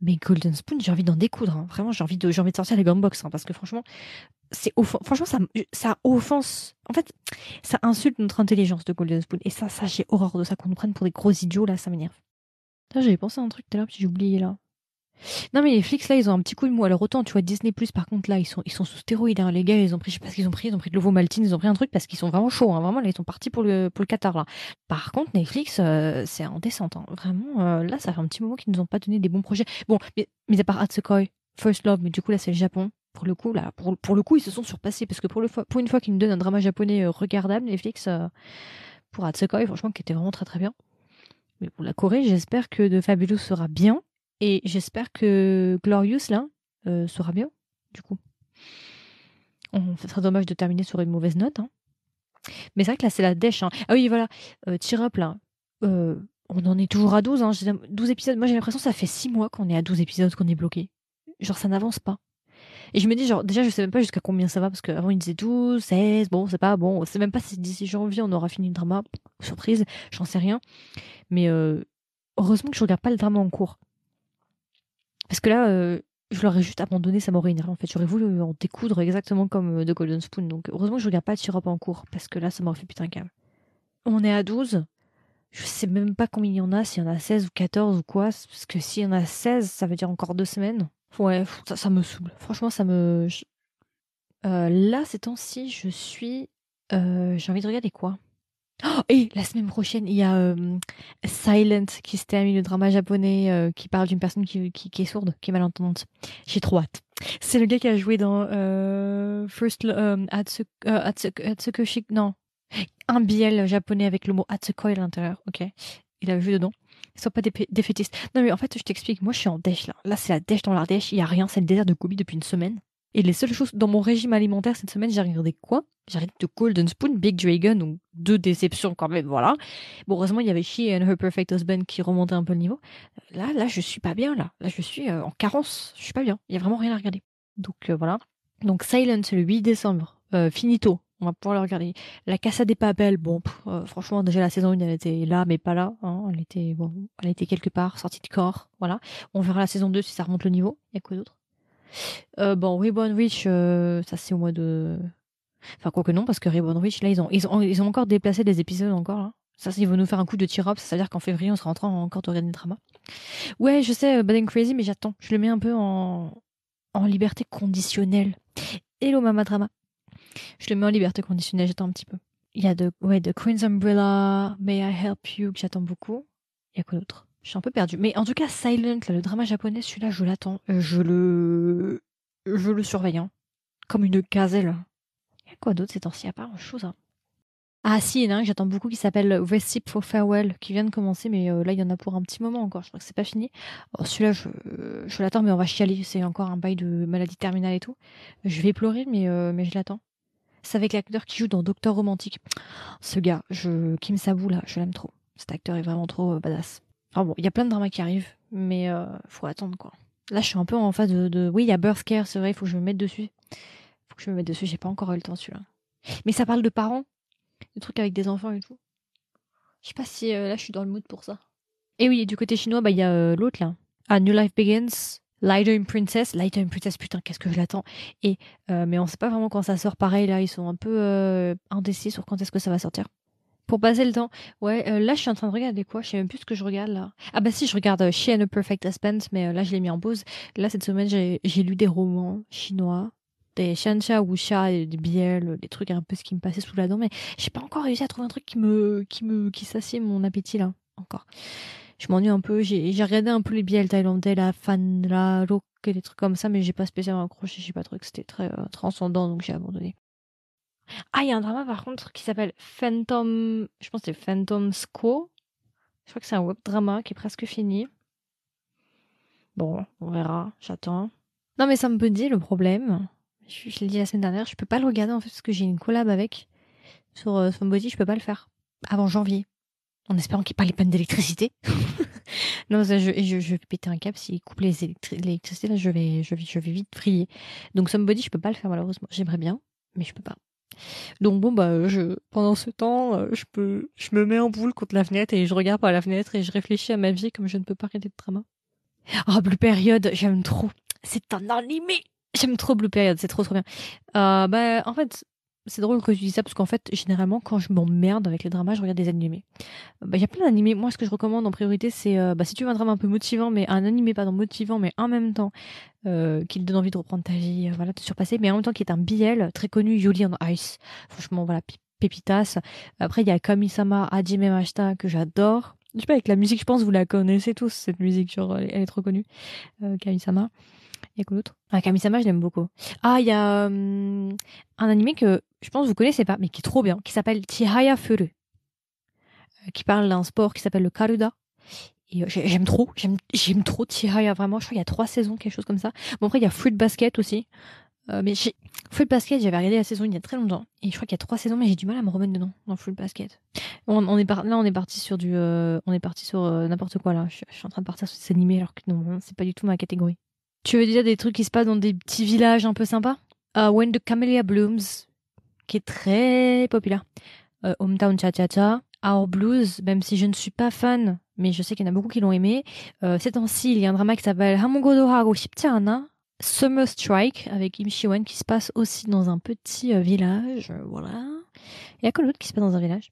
Mais Golden Spoon, j'ai envie d'en découdre. Hein. Vraiment, j'ai envie, de, envie de sortir les gumbox, hein, parce que franchement, c'est franchement, ça, ça offense. En fait, ça insulte notre intelligence de Golden Spoon. Et ça, ça, j'ai horreur de ça, qu'on nous prenne pour des gros idiots, là, ça m'énerve. J'avais pensé à un truc tout à l'heure, j'ai oublié là. Non mais les là ils ont un petit coup de mou. Alors autant tu vois Disney Plus par contre là ils sont ils sont sous stéroïdes hein. les gars ils ont pris je sais pas ce qu'ils ont pris ils ont pris de l'ovo maltine ils ont pris un truc parce qu'ils sont vraiment chauds hein. vraiment là ils sont partis pour le pour le Qatar là. Par contre Netflix euh, c'est en descente hein. vraiment euh, là ça fait un petit moment qu'ils nous ont pas donné des bons projets. Bon mais, mais à part Hatsukoi, First Love mais du coup là c'est le Japon. Pour le coup là pour pour le coup ils se sont surpassés parce que pour le pour une fois qu'ils nous donnent un drama japonais euh, regardable Netflix pour Hatsukoi franchement qui était vraiment très très bien. Mais pour la Corée j'espère que de Fabulous sera bien et j'espère que Glorious, là, euh, sera bien, du coup. On, ça serait dommage de terminer sur une mauvaise note. Hein. Mais c'est vrai que là, c'est la dèche. Hein. Ah oui, voilà. Euh, Up, là. Euh, on en est toujours à 12. Hein. 12 épisodes. Moi, j'ai l'impression que ça fait 6 mois qu'on est à 12 épisodes, qu'on est bloqué. Genre, ça n'avance pas. Et je me dis, genre, déjà, je sais même pas jusqu'à combien ça va, parce qu'avant, ils disaient 12, 16, bon, c'est pas bon. C'est même pas si d'ici janvier, on aura fini le drama. Surprise, j'en sais rien. Mais euh, heureusement que je regarde pas le drama en cours. Parce que là, euh, je l'aurais juste abandonné, ça m'aurait énervé en fait. J'aurais voulu en découdre exactement comme euh, de Golden Spoon. Donc heureusement que je regarde pas de Syrup en cours, parce que là, ça m'aurait fait putain câble. On est à 12. Je sais même pas combien il y en a, s'il y en a 16 ou 14 ou quoi. Parce que s'il y en a 16, ça veut dire encore deux semaines. Ouais, ça, ça me saoule. Franchement, ça me. Euh, là, ces temps-ci, je suis. J'ai envie de regarder quoi? Oh, et la semaine prochaine, il y a euh, Silent qui se termine, le drama japonais euh, qui parle d'une personne qui, qui, est sourde, qui est malentendante. J'ai trop hâte. C'est le gars qui a joué dans euh, First euh, Atsu, euh, Atsu, Atsukoshi. Non. Un biel japonais avec le mot Atsukoi à l'intérieur. Ok. Il a joué dedans. Sont pas des défaitistes. Non, mais en fait, je t'explique. Moi, je suis en dèche là. Là, c'est la dèche dans la dèche. Il y a rien. C'est le désert de Kobe depuis une semaine. Et les seules choses dans mon régime alimentaire cette semaine, j'ai regardé quoi? J'ai regardé The Golden Spoon, Big Dragon, donc deux déceptions quand même, voilà. Bon, heureusement, il y avait She and Her Perfect Husband qui remontait un peu le niveau. Là, là, je suis pas bien, là. Là, je suis euh, en carence. Je suis pas bien. Il y a vraiment rien à regarder. Donc, euh, voilà. Donc, Silence, le 8 décembre. Euh, finito. On va pouvoir le regarder. La Casa des Papel, bon, franchement, déjà la saison 1, elle était là, mais pas là. Hein. Elle était, bon, elle était quelque part, sortie de corps, voilà. On verra la saison 2 si ça remonte le niveau. Il y a quoi d'autre? Euh, bon, Reborn Rich, euh, ça c'est au mois de. Enfin, quoi que non, parce que Reborn Rich, là, ils ont, ils ont, ils ont encore déplacé des épisodes encore, là. Ça, ils vont nous faire un coup de tir-up, ça veut dire qu'en février, on sera en train encore de regarder des dramas. Ouais, je sais, Bad and Crazy, mais j'attends. Je le mets un peu en, en liberté conditionnelle. Hello, Mama Drama. Je le mets en liberté conditionnelle, j'attends un petit peu. Il y a de, ouais, de Queen's Umbrella, May I Help You, que j'attends beaucoup. Il y a quoi d'autre? Je suis un peu perdue. Mais en tout cas, Silent, le drama japonais, celui-là, je l'attends. Euh, je le. Je le surveille. Hein. Comme une gazelle. Il y a quoi d'autre ces temps-ci Il a pas grand-chose. Hein? Ah, si, il y en a un que j'attends beaucoup qui s'appelle Recipe for Farewell, qui vient de commencer, mais euh, là, il y en a pour un petit moment encore. Je crois que c'est pas fini. Oh, celui-là, je, je l'attends, mais on va chialer. C'est encore un bail de maladie terminale et tout. Je vais pleurer, mais, euh, mais je l'attends. C'est avec l'acteur qui joue dans Docteur Romantique. Ce gars, je, Kim Sabu, là, je l'aime trop. Cet acteur est vraiment trop badass. Bon, il y a plein de dramas qui arrivent, mais euh, faut attendre quoi. Là, je suis un peu en phase de, oui, il y a Birth Care, c'est vrai, il faut que je me mette dessus. Faut que je me mette dessus, j'ai pas encore eu le temps celui-là. Mais ça parle de parents, de trucs avec des enfants et tout. Je sais pas si euh, là je suis dans le mood pour ça. Et oui, du côté chinois, bah il y a euh, l'autre là. Ah, New Life Begins, Lighter in Princess, Lighter in Princess, putain, qu'est-ce que je l'attends. Et mais on sait pas vraiment quand ça sort. Pareil là, ils sont un peu indécis sur quand est-ce que ça va sortir. Pour passer le temps. Ouais, euh, là, je suis en train de regarder quoi? Je sais même plus ce que je regarde là. Ah bah si, je regarde euh, She and a Perfect Husband, mais euh, là, je l'ai mis en pause. Là, cette semaine, j'ai lu des romans chinois, des Shansha, Wuxia, des Biel, des trucs un peu ce qui me passait sous la dent, mais j'ai pas encore réussi à trouver un truc qui me, qui me, qui mon appétit là, encore. Je m'ennuie un peu. J'ai regardé un peu les Biel thaïlandais, la Fan, la Rock des trucs comme ça, mais j'ai pas spécialement accroché. J'ai pas trouvé que c'était très transcendant, donc j'ai abandonné. Ah, il y a un drama par contre qui s'appelle Phantom. Je pense que c'est Phantom Sco. Je crois que c'est un web drama qui est presque fini. Bon, on verra, j'attends. Non, mais ça le problème. Je, l'ai dit la semaine dernière, je peux pas le regarder en fait parce que j'ai une collab avec. Sur euh, Somebody, je peux pas le faire. Avant janvier. En espérant qu'il n'y ait pas les pannes d'électricité. *laughs* non, ça, je, vais péter un câble s'il coupe l'électricité. Là, je vais, je, vais, je vais vite prier. Donc, Somebody, je peux pas le faire malheureusement. J'aimerais bien, mais je peux pas. Donc bon bah je pendant ce temps euh, je peux je me mets en boule contre la fenêtre et je regarde par la fenêtre et je réfléchis à ma vie comme je ne peux pas arrêter de drama. Ah Blue Period, j'aime trop. C'est un animé. J'aime trop Blue Period, c'est trop trop bien. Euh, bah en fait c'est drôle que tu dis ça parce qu'en fait, généralement, quand je m'emmerde avec les dramas, je regarde des animés. Bah, il y a plein d'animés. Moi, ce que je recommande en priorité, c'est euh, bah, si tu veux un drama un peu motivant, mais un animé pas dans motivant, mais en même temps euh, qui te donne envie de reprendre ta vie, euh, voilà, de surpasser, mais en même temps qui est un BL très connu, Yuli on Ice. Franchement, voilà, pépitas. Après, il y a Kamisama Hajime Mashita que j'adore. Je sais pas, avec la musique, je pense vous la connaissez tous, cette musique, genre, elle, est trop connue. Euh, Kamisama. Il y a quoi d'autre? Ah, Kamisama, je l'aime beaucoup. Ah, il y a hum, un animé que je pense que vous connaissez pas, mais qui est trop bien, qui s'appelle Chihaya Furu, euh, qui parle d'un sport qui s'appelle le Karuda. Et euh, j'aime trop, j'aime trop Chihaya, vraiment. Je crois qu'il y a trois saisons, quelque chose comme ça. Bon, après, il y a Fruit Basket aussi. Euh, mais Fruit Basket, j'avais regardé la saison il y a très longtemps. Et je crois qu'il y a trois saisons, mais j'ai du mal à me remettre dedans, dans Fruit Basket. On, est là, on est parti sur du, on est parti sur n'importe quoi, là. Je, suis en train de partir sur ces animés, alors que non, c'est pas du tout ma catégorie. Tu veux dire des trucs qui se passent dans des petits villages un peu sympas? When the Camellia Blooms, qui est très populaire. Euh, Hometown Cha Cha Cha, Our Blues, même si je ne suis pas fan, mais je sais qu'il y en a beaucoup qui l'ont aimé. Euh, ces temps-ci, il y a un drama qui s'appelle Hamongodo Hago Shiptiana, Summer Strike, avec Im Shiwan, qui se passe aussi dans un petit euh, village. Voilà. Il y a quoi d'autre qui se passe dans un village?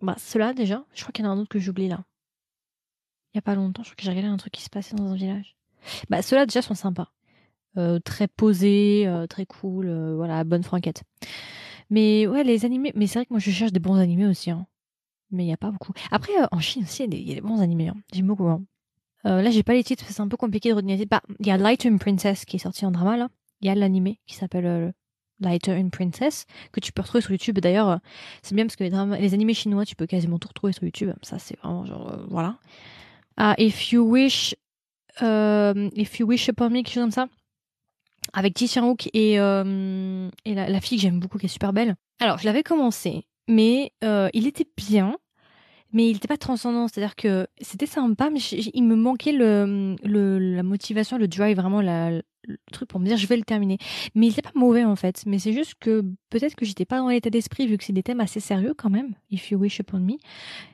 Bah, cela déjà, je crois qu'il y en a un autre que j'oublie là. Il y a pas longtemps, je crois que j'ai regardé un truc qui se passait dans un village. Bah, ceux-là déjà sont sympas. Euh, très posé, euh, très cool, euh, voilà, bonne franquette. Mais ouais, les animés, mais c'est vrai que moi je cherche des bons animés aussi, hein. mais il n'y a pas beaucoup. Après, en Chine aussi, il y, a des bons animés, hein. j'aime beaucoup. Hein. là, j'ai pas les titres, c'est un peu compliqué de retenir. Bah, il y a Lightroom Princess qui est sorti en drama là. Il y a l'animé qui s'appelle Lighter in Princess, que tu peux retrouver sur YouTube. D'ailleurs, c'est bien parce que les, les, animés chinois, tu peux quasiment tout retrouver sur YouTube. Ça, c'est vraiment genre, voilà. Ah, If You Wish, If You Wish Upon Me, quelque chose comme ça. Avec Ji Wook et, euh, et la, fille que j'aime beaucoup, qui est super belle. Alors, je l'avais commencé, mais il était bien mais il n'était pas transcendant. C'est-à-dire que c'était sympa, mais il me manquait le, le, la motivation, le drive, vraiment la, le truc pour me dire je vais le terminer. Mais il n'était pas mauvais en fait. Mais c'est juste que peut-être que j'étais pas dans l'état d'esprit vu que c'est des thèmes assez sérieux quand même. If you wish upon me,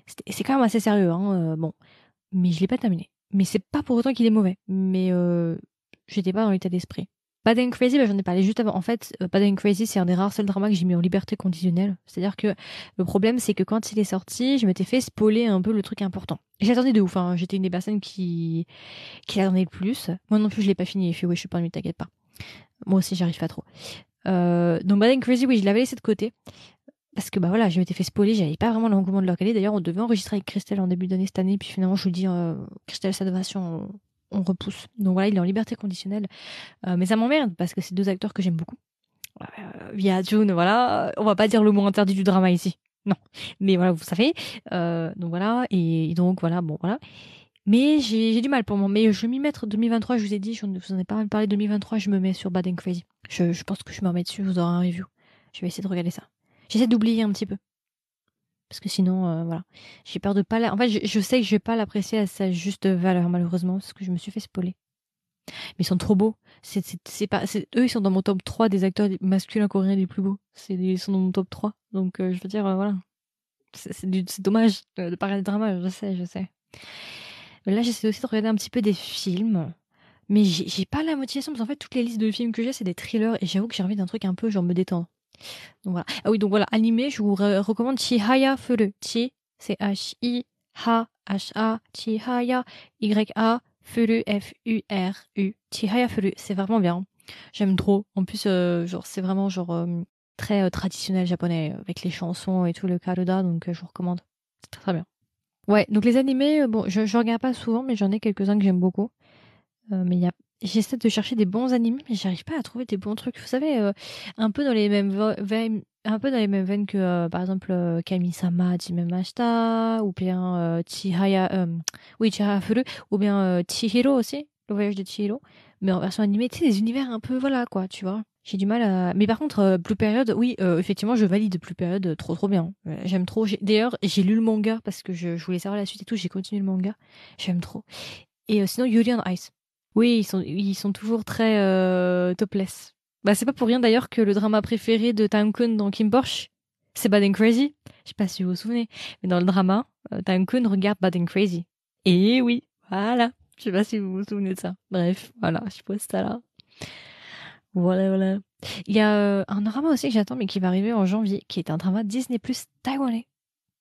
c'est quand même assez sérieux. Hein, euh, bon, mais je l'ai pas terminé. Mais c'est pas pour autant qu'il est mauvais. Mais euh, j'étais pas dans l'état d'esprit. Bad and Crazy, bah, j'en ai parlé juste avant. En fait, euh, Bad and Crazy, c'est un des rares seuls dramas que j'ai mis en liberté conditionnelle. C'est-à-dire que le problème, c'est que quand il est sorti, je m'étais fait spoiler un peu le truc important. J'attendais de ouf. Hein. J'étais une des personnes qui, qui l'attendait le plus. Moi non plus, je l'ai pas fini. Et oui, je suis pas nuit, t'inquiète pas. Moi aussi, j'arrive pas trop. Euh, donc Bad and Crazy, oui, je l'avais laissé de côté. Parce que bah voilà, je m'étais fait spoiler, j'avais pas vraiment l'engouement de leur caler. D'ailleurs, on devait enregistrer avec Christelle en début d'année cette année, puis finalement, je vous dis, euh, Christelle Sadovation, on repousse. Donc voilà, il est en liberté conditionnelle. Euh, mais ça m'emmerde parce que c'est deux acteurs que j'aime beaucoup. Euh, via June, voilà. On va pas dire le mot interdit du drama ici. Non. Mais voilà, vous savez. Euh, donc voilà. Et, donc voilà, bon voilà. Mais j'ai du mal pour moi. Mais je vais m'y mettre 2023, je vous ai dit, je vous en ai pas mal parlé 2023, je me mets sur Bad and Crazy. Je, je pense que je me remets dessus, vous aurez un review. Je vais essayer de regarder ça. J'essaie d'oublier un petit peu parce que sinon euh, voilà. J'ai peur de pas la... en fait je, sais que je vais pas l'apprécier à sa juste valeur malheureusement parce que je me suis fait spoiler. Mais ils sont trop beaux. C'est c'est pas eux ils sont dans mon top 3 des acteurs masculins coréens les plus beaux. C'est ils sont dans mon top 3 donc euh, je veux dire euh, voilà. C'est dommage de, parler de drama je sais je sais. Là j'essaie aussi de regarder un petit peu des films. Mais j'ai pas la motivation parce qu'en fait toutes les listes de films que j'ai c'est des thrillers et j'avoue que j'ai envie d'un truc un peu genre me détendre donc voilà. Ah oui, donc voilà, animé, je vous recommande Chihaya Furu. Chi, c'est H-I-H-H-A, Chihaya, Y-A, Furu, F-U-R-U. Chihaya Furu, c'est vraiment bien. J'aime trop. En plus, euh, genre, c'est vraiment genre euh, très euh, traditionnel japonais, avec les chansons et tout, le karuda, donc je vous recommande. C'est très, très bien. Ouais, donc les animés, bon, je, je regarde pas souvent, mais j'en ai quelques-uns que j'aime beaucoup. mais il y a j'essaie de chercher des bons animés, mais j'arrive pas à trouver des bons trucs. Vous savez, euh, un peu dans les mêmes veines, un peu dans les mêmes veines que euh, par exemple euh, Kami-sama Jimemashita ou bien Chihaya, oui Chihaya Furu ou bien Chihiro aussi, le voyage de Chihiro, mais en version animée, tu sais, des univers un peu voilà quoi, tu vois. J'ai du mal à. Mais par contre, Blue Period, oui, effectivement, je valide Blue Period, trop trop bien. J'aime trop. D'ailleurs, j'ai lu le manga parce que je, voulais savoir la suite et tout. J'ai continué le manga. J'aime trop. Et sinon, Yuri Ice. Oui, ils sont, ils sont toujours très euh, topless. Bah, c'est pas pour rien d'ailleurs que le drama préféré de Kun dans Kim Porsche, c'est Bad and Crazy. Je sais pas si vous vous souvenez, mais dans le drama, euh, Kun regarde Bad and Crazy. Et oui, voilà. Je sais pas si vous vous souvenez de ça. Bref, voilà, je pose ça là. Voilà, voilà. Il y a euh, un drama aussi que j'attends, mais qui va arriver en janvier, qui est un drama Disney Plus taïwanais.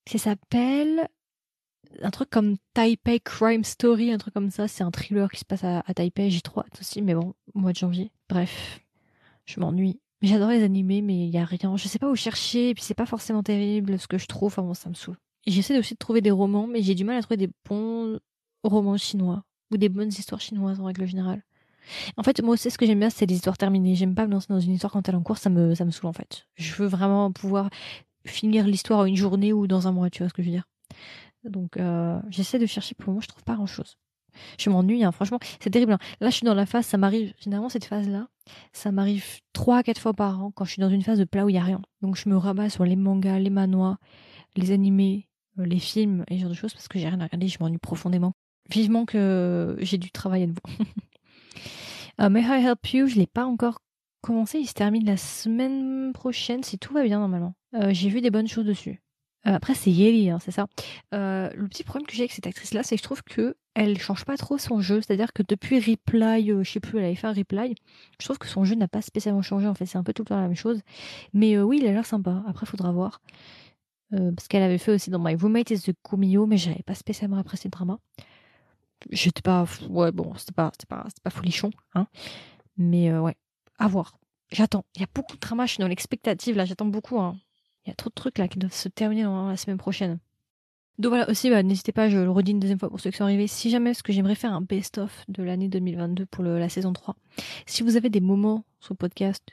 Ça s'appelle un truc comme Taipei Crime Story, un truc comme ça. C'est un thriller qui se passe à, Taipei. J'y trop aussi, mais bon, au mois de janvier. Bref, je m'ennuie. J'adore les animés, mais il y a rien. Je sais pas où chercher, et puis c'est pas forcément terrible ce que je trouve. Enfin bon, ça me saoule. J'essaie aussi de trouver des romans, mais j'ai du mal à trouver des bons romans chinois ou des bonnes histoires chinoises en règle générale. En fait, moi aussi, ce que j'aime bien, c'est les histoires terminées. J'aime pas me lancer dans une histoire quand elle est en cours, ça me, ça me saoule en fait. Je veux vraiment pouvoir finir l'histoire en une journée ou dans un mois, tu vois ce que je veux dire. Donc euh, j'essaie de chercher pour moi, je trouve pas grand chose. Je m'ennuie, hein, franchement, c'est terrible. Hein. Là, je suis dans la phase, ça m'arrive, généralement cette phase-là, ça m'arrive trois à quatre fois par an quand je suis dans une phase de plat où il y a rien. Donc je me rabats sur les mangas, les manois, les animés, euh, les films et ce genre de choses parce que j'ai rien à regarder, je m'ennuie profondément. Vivement que j'ai du travail à nouveau. uh, May I Help You, je l'ai pas encore commencé, il se termine la semaine prochaine si tout va bien normalement. Euh, j'ai vu des bonnes choses dessus. Euh, après, c'est Yeli, hein, c'est ça. Euh, le petit problème que j'ai avec cette actrice-là, c'est que je trouve que elle change pas trop son jeu. C'est-à-dire que depuis Reply, euh, je sais plus, elle avait fait un Reply, je trouve que son jeu n'a pas spécialement changé. En fait, c'est un peu tout le temps la même chose. Mais oui, il a l'air sympa. Après, faudra voir. parce qu'elle avait fait aussi dans My Roommate is the Kumio, mais j'avais pas spécialement apprécié le drama. J'étais pas. Ouais, bon, c'était pas, c'était pas, pas folichon, hein. Mais ouais, à voir. J'attends. Il y a beaucoup de drama, je suis dans l'expectative là, j'attends beaucoup, hein. Il y a trop de trucs là qui doivent se terminer dans la semaine prochaine. Donc voilà, aussi, bah, n'hésitez pas, je le redis une deuxième fois pour ceux qui sont arrivés. Si jamais, ce que j'aimerais faire un best-of de l'année 2022 pour la saison 3. Si vous avez des moments sur le podcast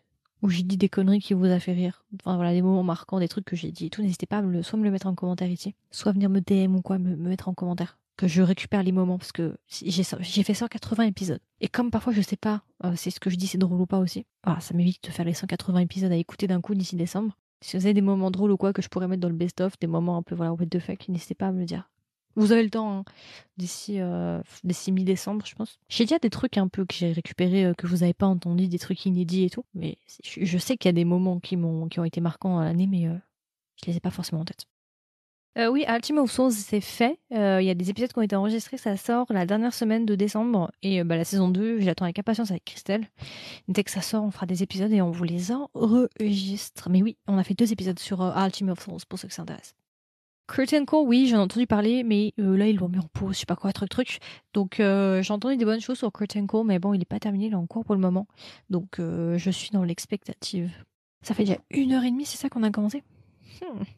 où j'ai dit des conneries qui vous a fait rire, enfin voilà, des moments marquants, des trucs que j'ai dit et tout, n'hésitez pas à soit me le mettre en commentaire ici, soit venir me DM ou quoi, me, mettre en commentaire. Que je récupère les moments parce que j'ai fait 180 épisodes. Et comme parfois je sais pas euh, si ce que je dis c'est drôle ou pas aussi, voilà, ça m'évite de faire les 180 épisodes à écouter d'un coup d'ici décembre. Si vous avez des moments drôles ou quoi que je pourrais mettre dans le best-of, des moments un peu voilà, what the fuck, n'hésitez pas à me le dire. Vous avez le temps hein, d'ici euh, d'ici mi-décembre, je pense. J'ai déjà des trucs un peu que j'ai récupérés euh, que vous n'avez pas entendu, des trucs inédits et tout. Mais je, sais qu'il y a des moments qui ont été marquants à l'année, mais euh, je les ai pas forcément en tête. Euh, oui, Ultima of Souls, c'est fait. Il y a des épisodes qui ont été enregistrés, ça sort la dernière semaine de décembre. Et bah, la saison 2, j'attends avec impatience avec Christelle. Dès que ça sort, on fera des épisodes et on vous les enregistre. Mais oui, on a fait deux épisodes sur Ultima of Souls pour ceux qui s'intéressent. Curtain Call, oui, j'en ai entendu parler, mais euh, là, ils l'ont mis en pause, je sais pas quoi, truc, truc. Donc, euh, j'ai entendu des bonnes choses sur Curtain Call, mais bon, il est pas terminé, il est en cours pour le moment. Donc, euh, je suis dans l'expectative. Ça fait déjà une heure et demie, c'est ça qu'on a commencé?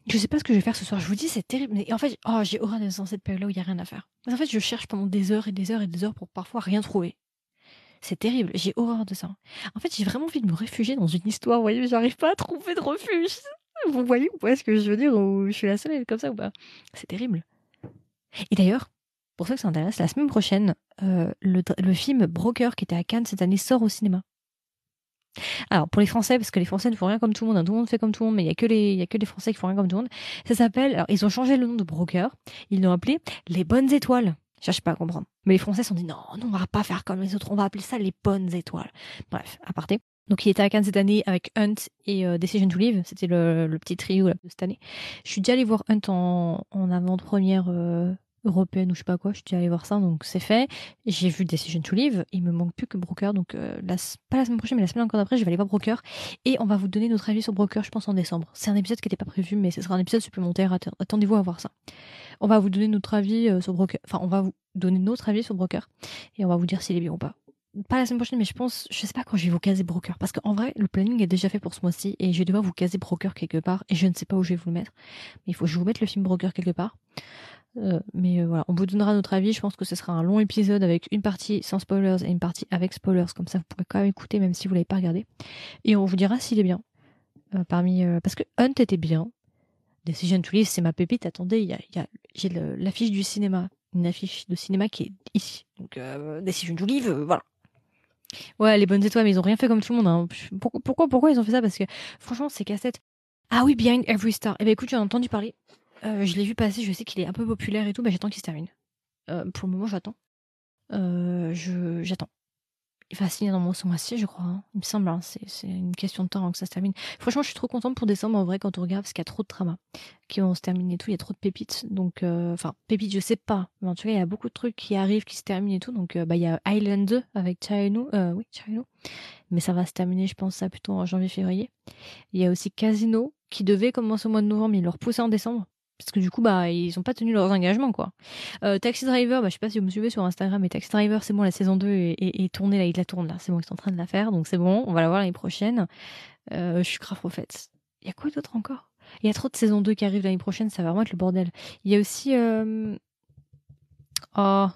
Je sais pas ce que je vais faire ce soir. Je vous dis, c'est terrible. Mais en fait, oh, j'ai horreur d'être dans cette période-là où il y a rien à faire. en fait, je cherche pendant des heures et des heures et des heures pour parfois rien trouver. C'est terrible. J'ai horreur de ça. En fait, j'ai vraiment envie de me réfugier dans une histoire. Vous voyez, j'arrive pas à trouver de refuge. *laughs* Vous voyez ou pas ce que je veux dire Ou je suis la seule à être comme ça ou pas C'est terrible. Et d'ailleurs, pour ceux que ça intéresse, la semaine prochaine, euh, le, le, film Broker qui était à Cannes cette année sort au cinéma. Alors pour les Français, parce que les Français ne font rien comme tout le monde, hein, tout le monde fait comme tout le monde, mais il y a que les, y a que les Français qui font rien comme tout le monde. Ça s'appelle, alors ils ont changé le nom de Broker, ils l'ont appelé les bonnes étoiles. Je cherche pas à comprendre. Mais les Français se sont dit non, non, on va pas faire comme les autres, on va appeler ça les bonnes étoiles. Bref, à parté. Donc il était à Cannes cette année avec Hunt et euh, Decision to Live, c'était le, petit trio de cette année. Je suis déjà allée voir Hunt en, en avant-première euh, européenne ou je sais pas quoi, je suis allée voir ça, donc c'est fait. J'ai vu Decision to Live, il me manque plus que Broker, donc euh, pas la semaine prochaine mais la semaine encore d'après, je vais aller voir Broker et on va vous donner notre avis sur Broker, je pense en décembre. C'est un épisode qui n'était pas prévu mais ce sera un épisode supplémentaire, attendez-vous à voir ça. On va vous donner notre avis sur Broker, enfin on va vous donner notre avis sur Broker et on va vous dire s'il est bien ou pas pas la semaine prochaine, mais je pense, je sais pas quand je vais vous caser broker. Parce qu'en vrai, le planning est déjà fait pour ce mois-ci et je vais devoir vous caser broker quelque part et je ne sais pas où je vais vous le mettre. Mais il faut que je vous mette le film broker quelque part. Euh, mais euh, voilà, on vous donnera notre avis. Je pense que ce sera un long épisode avec une partie sans spoilers et une partie avec spoilers. Comme ça, vous pourrez quand même écouter même si vous l'avez pas regardé. Et on vous dira s'il est bien. Euh, parmi, parce que Hunt était bien. Decision to Live, c'est ma pépite. Attendez, y a, y a j'ai l'affiche du cinéma. Une affiche de cinéma qui est ici. Donc, Decision to Live, voilà. Ouais, les bonnes étoiles, mais ils ont rien fait comme tout le monde. Hein. Pourquoi, pourquoi, ils ont fait ça? Parce que franchement, c'est casse-tête. Ah oui, Behind Every Star. Eh ben écoute, j'en ai entendu parler. Euh, je l'ai vu passer, je sais qu'il est un peu populaire et tout, mais j'attends qu'il se termine. Euh, pour le moment, j'attends. Euh, j'attends il va signer dans mon ce mois-ci, je crois. Hein. Il me semble, hein. c'est une question de temps avant que ça se termine. Franchement, je suis trop contente pour décembre en vrai quand on regarde parce qu'il y a trop de dramas qui vont se terminer et tout. Il y a trop de pépites. Donc, enfin, pépites, je sais pas. Mais en tout cas, il y a beaucoup de trucs qui arrivent, qui se terminent et tout. Donc, bah, il y a Island 2 avec Chino. Euh, oui, Chino. Mais ça va se terminer, je pense, ça plutôt en janvier-février. Il y a aussi Casino qui devait commencer au mois de novembre, mais il le repoussé en décembre parce que du coup bah ils ont pas tenu leurs engagements quoi. Euh, Taxi Driver, bah, je sais pas si vous me suivez sur Instagram, mais Taxi Driver c'est bon la saison 2 est, tournée là, il la tourne là, c'est bon ils sont en train de la faire donc c'est bon, on va la voir l'année prochaine. Euh, je suis grave prophète. Il y a quoi d'autre encore? Il y a trop de saison 2 qui arrive l'année prochaine, ça va vraiment être le bordel. Il y a aussi euh... oh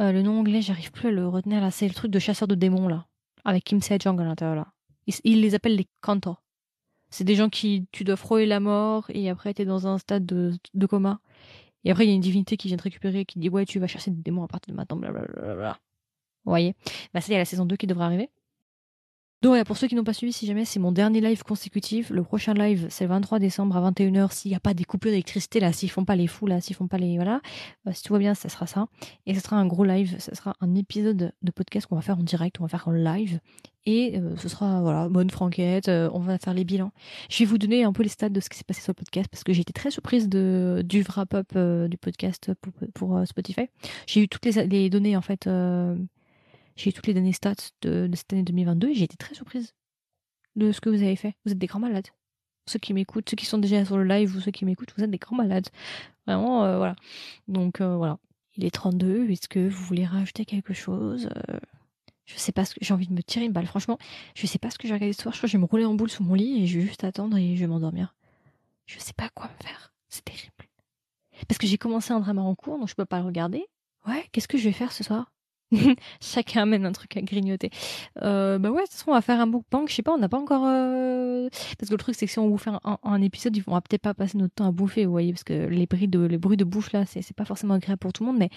euh, le nom anglais, j'arrive plus à le retenir là, c'est le truc de chasseur de démons là, avec Kim Sejong à l'intérieur là. Ils, les appellent les Kantor. C'est des gens qui, tu dois frôler la mort et après t'es dans un stade de, de coma. Et après il y a une divinité qui vient te récupérer qui dit ouais tu vas chercher des démons à partir de maintenant, blablabla. Vous voyez? Bah ça y a la saison 2 qui devrait arriver. Donc voilà, pour ceux qui n'ont pas suivi, si jamais c'est mon dernier live consécutif, le prochain live c'est le 23 décembre à 21h. S'il n'y a pas des coupures d'électricité là, s'ils font pas les fous là, s'ils font pas les voilà, euh, si tout va bien, ça sera ça. Et ce sera un gros live, ce sera un épisode de podcast qu'on va faire en direct, on va faire en live. Et euh, ce sera voilà bonne franquette, euh, on va faire les bilans. Je vais vous donner un peu les stats de ce qui s'est passé sur le podcast parce que j'ai été très surprise du wrap up du podcast pour, Spotify. J'ai eu toutes les données en fait j'ai toutes les données stats de, cette année 2022 et j'ai été très surprise de ce que vous avez fait. Vous êtes des grands malades. Ceux qui m'écoutent, ceux qui sont déjà sur le live ou ceux qui m'écoutent, vous êtes des grands malades. Vraiment, euh, voilà. Donc euh, voilà. Il est 32. Est-ce que vous voulez rajouter quelque chose euh, Je sais pas ce que j'ai envie de me tirer une balle. Franchement, je sais pas ce que j'ai regardé ce soir. Je crois que je vais me rouler en boule sous mon lit et je vais juste attendre et je vais m'endormir. Je sais pas quoi me faire. C'est terrible. Parce que j'ai commencé un drama en cours, donc je peux pas le regarder. Ouais, qu'est-ce que je vais faire ce soir? *laughs* Chacun amène un truc à grignoter. Euh, bah ouais, de toute façon, on va faire un mukbang. Je sais pas, on n'a pas encore. Euh, parce que le truc, c'est que si on vous fait un, épisode, on va peut-être pas passer notre temps à bouffer, vous voyez, parce que les bruits de, bouche là, c'est pas forcément agréable pour tout le monde, mais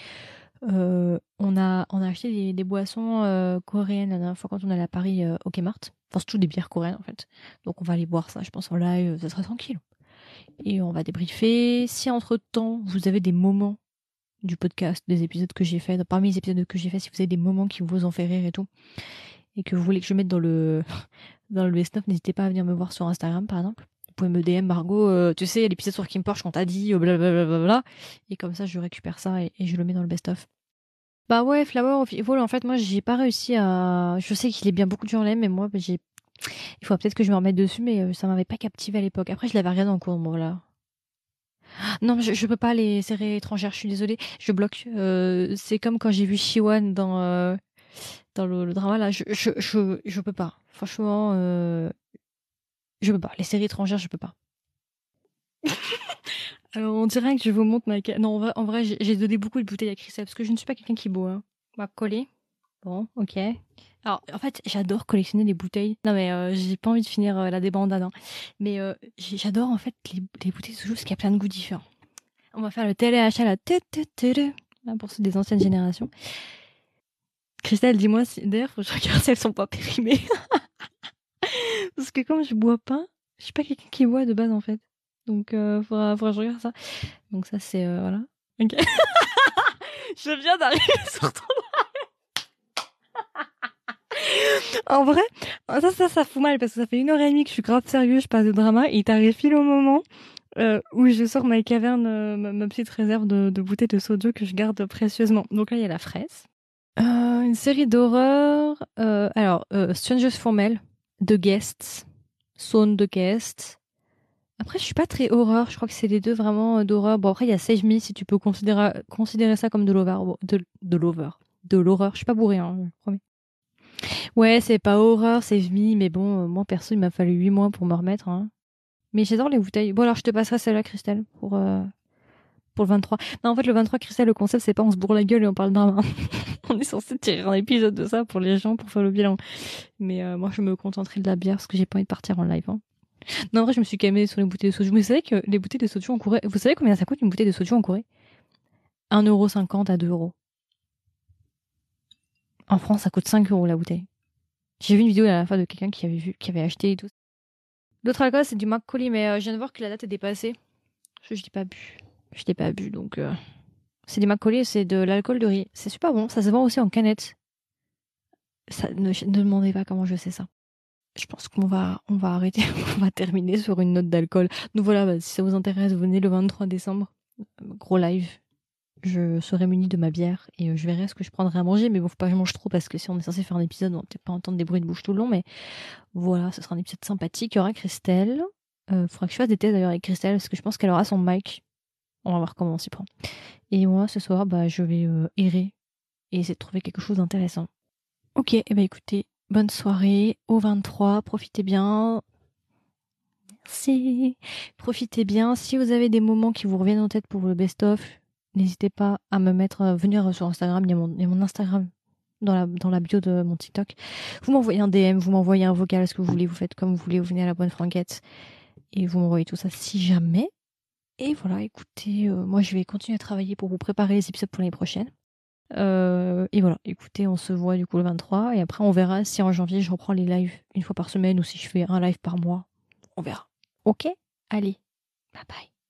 euh, on a on acheté des, boissons euh, coréennes la dernière fois quand on allait à Paris au Kmart. Enfin, c'est tout des bières coréennes en fait. Donc on va aller boire ça, je pense en live, ça sera tranquille. Et on va débriefer. Si entre temps vous avez des moments du podcast, des épisodes que j'ai fait, parmi les épisodes que j'ai fait, si vous avez des moments qui vous ont fait rire et tout, et que vous voulez que je mette dans le *laughs* dans le best-of, n'hésitez pas à venir me voir sur Instagram par exemple. Vous pouvez me DM Margot, euh, tu sais, l'épisode sur Kim Porsche qu'on t'a dit, blablabla. Et comme ça, je récupère ça et, je le mets dans le best-of. Bah ouais, Flower of Evil, en fait, moi, j'ai pas réussi à. Je sais qu'il est bien beaucoup de gens l'aiment, mais moi, j'ai. Il faut peut-être que je me remette dessus, mais euh, ça m'avait pas captivé à l'époque. Après, je l'avais regardé en cours, bon, voilà. Non, je, je peux pas les séries étrangères, je suis désolée. Je bloque. Euh, c'est comme quand j'ai vu Shiwan dans, euh, dans le, drama, là. Je, peux pas. Franchement, euh, je peux pas. Les séries étrangères, je peux pas. *laughs* Alors, on dirait que je vous montre ma... Non, en vrai, vrai j'ai donné beaucoup de bouteilles à Christelle, parce que je ne suis pas quelqu'un qui boit. Hein. On va coller. Bon, ok. Alors, en fait, j'adore collectionner les bouteilles. Non, mais euh, j'ai pas envie de finir euh, la débandade. Hein. Mais euh, j'adore, en fait, les, les bouteilles soju, parce qu'il y a plein de goûts différents. On va faire le téléachat. Là, pour ceux des anciennes générations. Christelle, dis-moi, si... d'ailleurs, faut que je regarde si elles sont pas périmées. *laughs* parce que comme je bois pas, je suis pas quelqu'un qui boit de base, en fait. Donc, euh, faudra, faudra que je regarde ça. Donc, ça, c'est. voilà. Ok. *laughs* je viens d'arriver sur ton En vrai, ça, ça, ça fout mal parce que ça fait une heure et demie que je suis grave sérieux, je passe de drama et t'arrives pile au moment euh, où je sors ma caverne, euh, ma, petite réserve de, de bouteilles de soju que je garde précieusement. Donc là, il y a la fraise. Euh, une série d'horreur. Alors, Strangers Formel, The Guests, Zone The Guests. Après, je suis pas très horreur. Je crois que c'est les deux vraiment d'horreur. Bon, après, il y a Save Me si tu peux considérer, ça comme de l'horreur. De, de l'horreur. Je suis pas bourrée, hein, je promets. Ouais, c'est pas horreur, c'est me, mais bon, euh, moi perso, il m'a fallu 8 mois pour me remettre. Hein. Mais j'adore les bouteilles. Bon, alors je te passerai celle-là, Christelle, pour, euh, pour le 23. Non, en fait, le 23, Christelle, le concept, c'est pas on se bourre la gueule et on parle d'un. *laughs* on est censé tirer un épisode de ça pour les gens, pour faire le bilan. Mais euh, moi, je me contenterai de la bière parce que j'ai pas envie de partir en live. Hein. Non, en vrai, je me suis calmée sur les bouteilles de soju. Vous savez que les bouteilles de soju en Corée, vous savez combien ça coûte une bouteille de soju en Corée? 1,50€ à 2€. En France, ça coûte 5 euros la bouteille. J'ai vu une vidéo la fois de quelqu'un qui avait vu, qui avait acheté et tout. L'autre alcool, c'est du Macaulay, mais euh, je viens de voir que la date est dépassée. Que je l'ai pas bu. Je l'ai pas bu, donc. euh, C'est du Macaulay, c'est de l'alcool de riz. C'est super bon. Ça se vend aussi en canette. Ça, ne, demandez pas comment je sais ça. Je pense qu'on va, on va arrêter. *laughs* on va terminer sur une note d'alcool. Donc voilà, bah, si ça vous intéresse, venez le 23 décembre. Gros live. Je serai muni de ma bière et euh, je verrai ce que je prendrai à manger. Mais bon, faut pas que je mange trop parce que si on est censé faire un épisode, on va peut-être pas entendre des bruits de bouche tout le long. Mais voilà, ce sera un épisode sympathique. Il y aura Christelle. Euh, faudra que je fasse des tests d'ailleurs avec Christelle parce que je pense qu'elle aura son mic. On va voir comment on s'y prend. Et moi, ce soir, bah, je vais euh, errer et essayer de trouver quelque chose d'intéressant. Ok, et eh ben écoutez, bonne soirée au 23. Profitez bien. Merci. Profitez bien. Si vous avez des moments qui vous reviennent en tête pour le best-of, n'hésitez pas à me mettre, euh, venir sur Instagram. Il y a mon, Instagram dans la, dans la bio de mon TikTok. Vous m'envoyez un DM, vous m'envoyez un vocal, ce que vous voulez, vous faites comme vous voulez, vous venez à la bonne franquette et vous m'envoyez tout ça si jamais. Et voilà, écoutez, euh, moi je vais continuer à travailler pour vous préparer les épisodes pour l'année prochaine. Euh, et voilà, écoutez, on se voit du coup le 23 et après on verra si en janvier je reprends les lives une fois par semaine ou si je fais un live par mois. On verra. Ok? Allez, bye bye.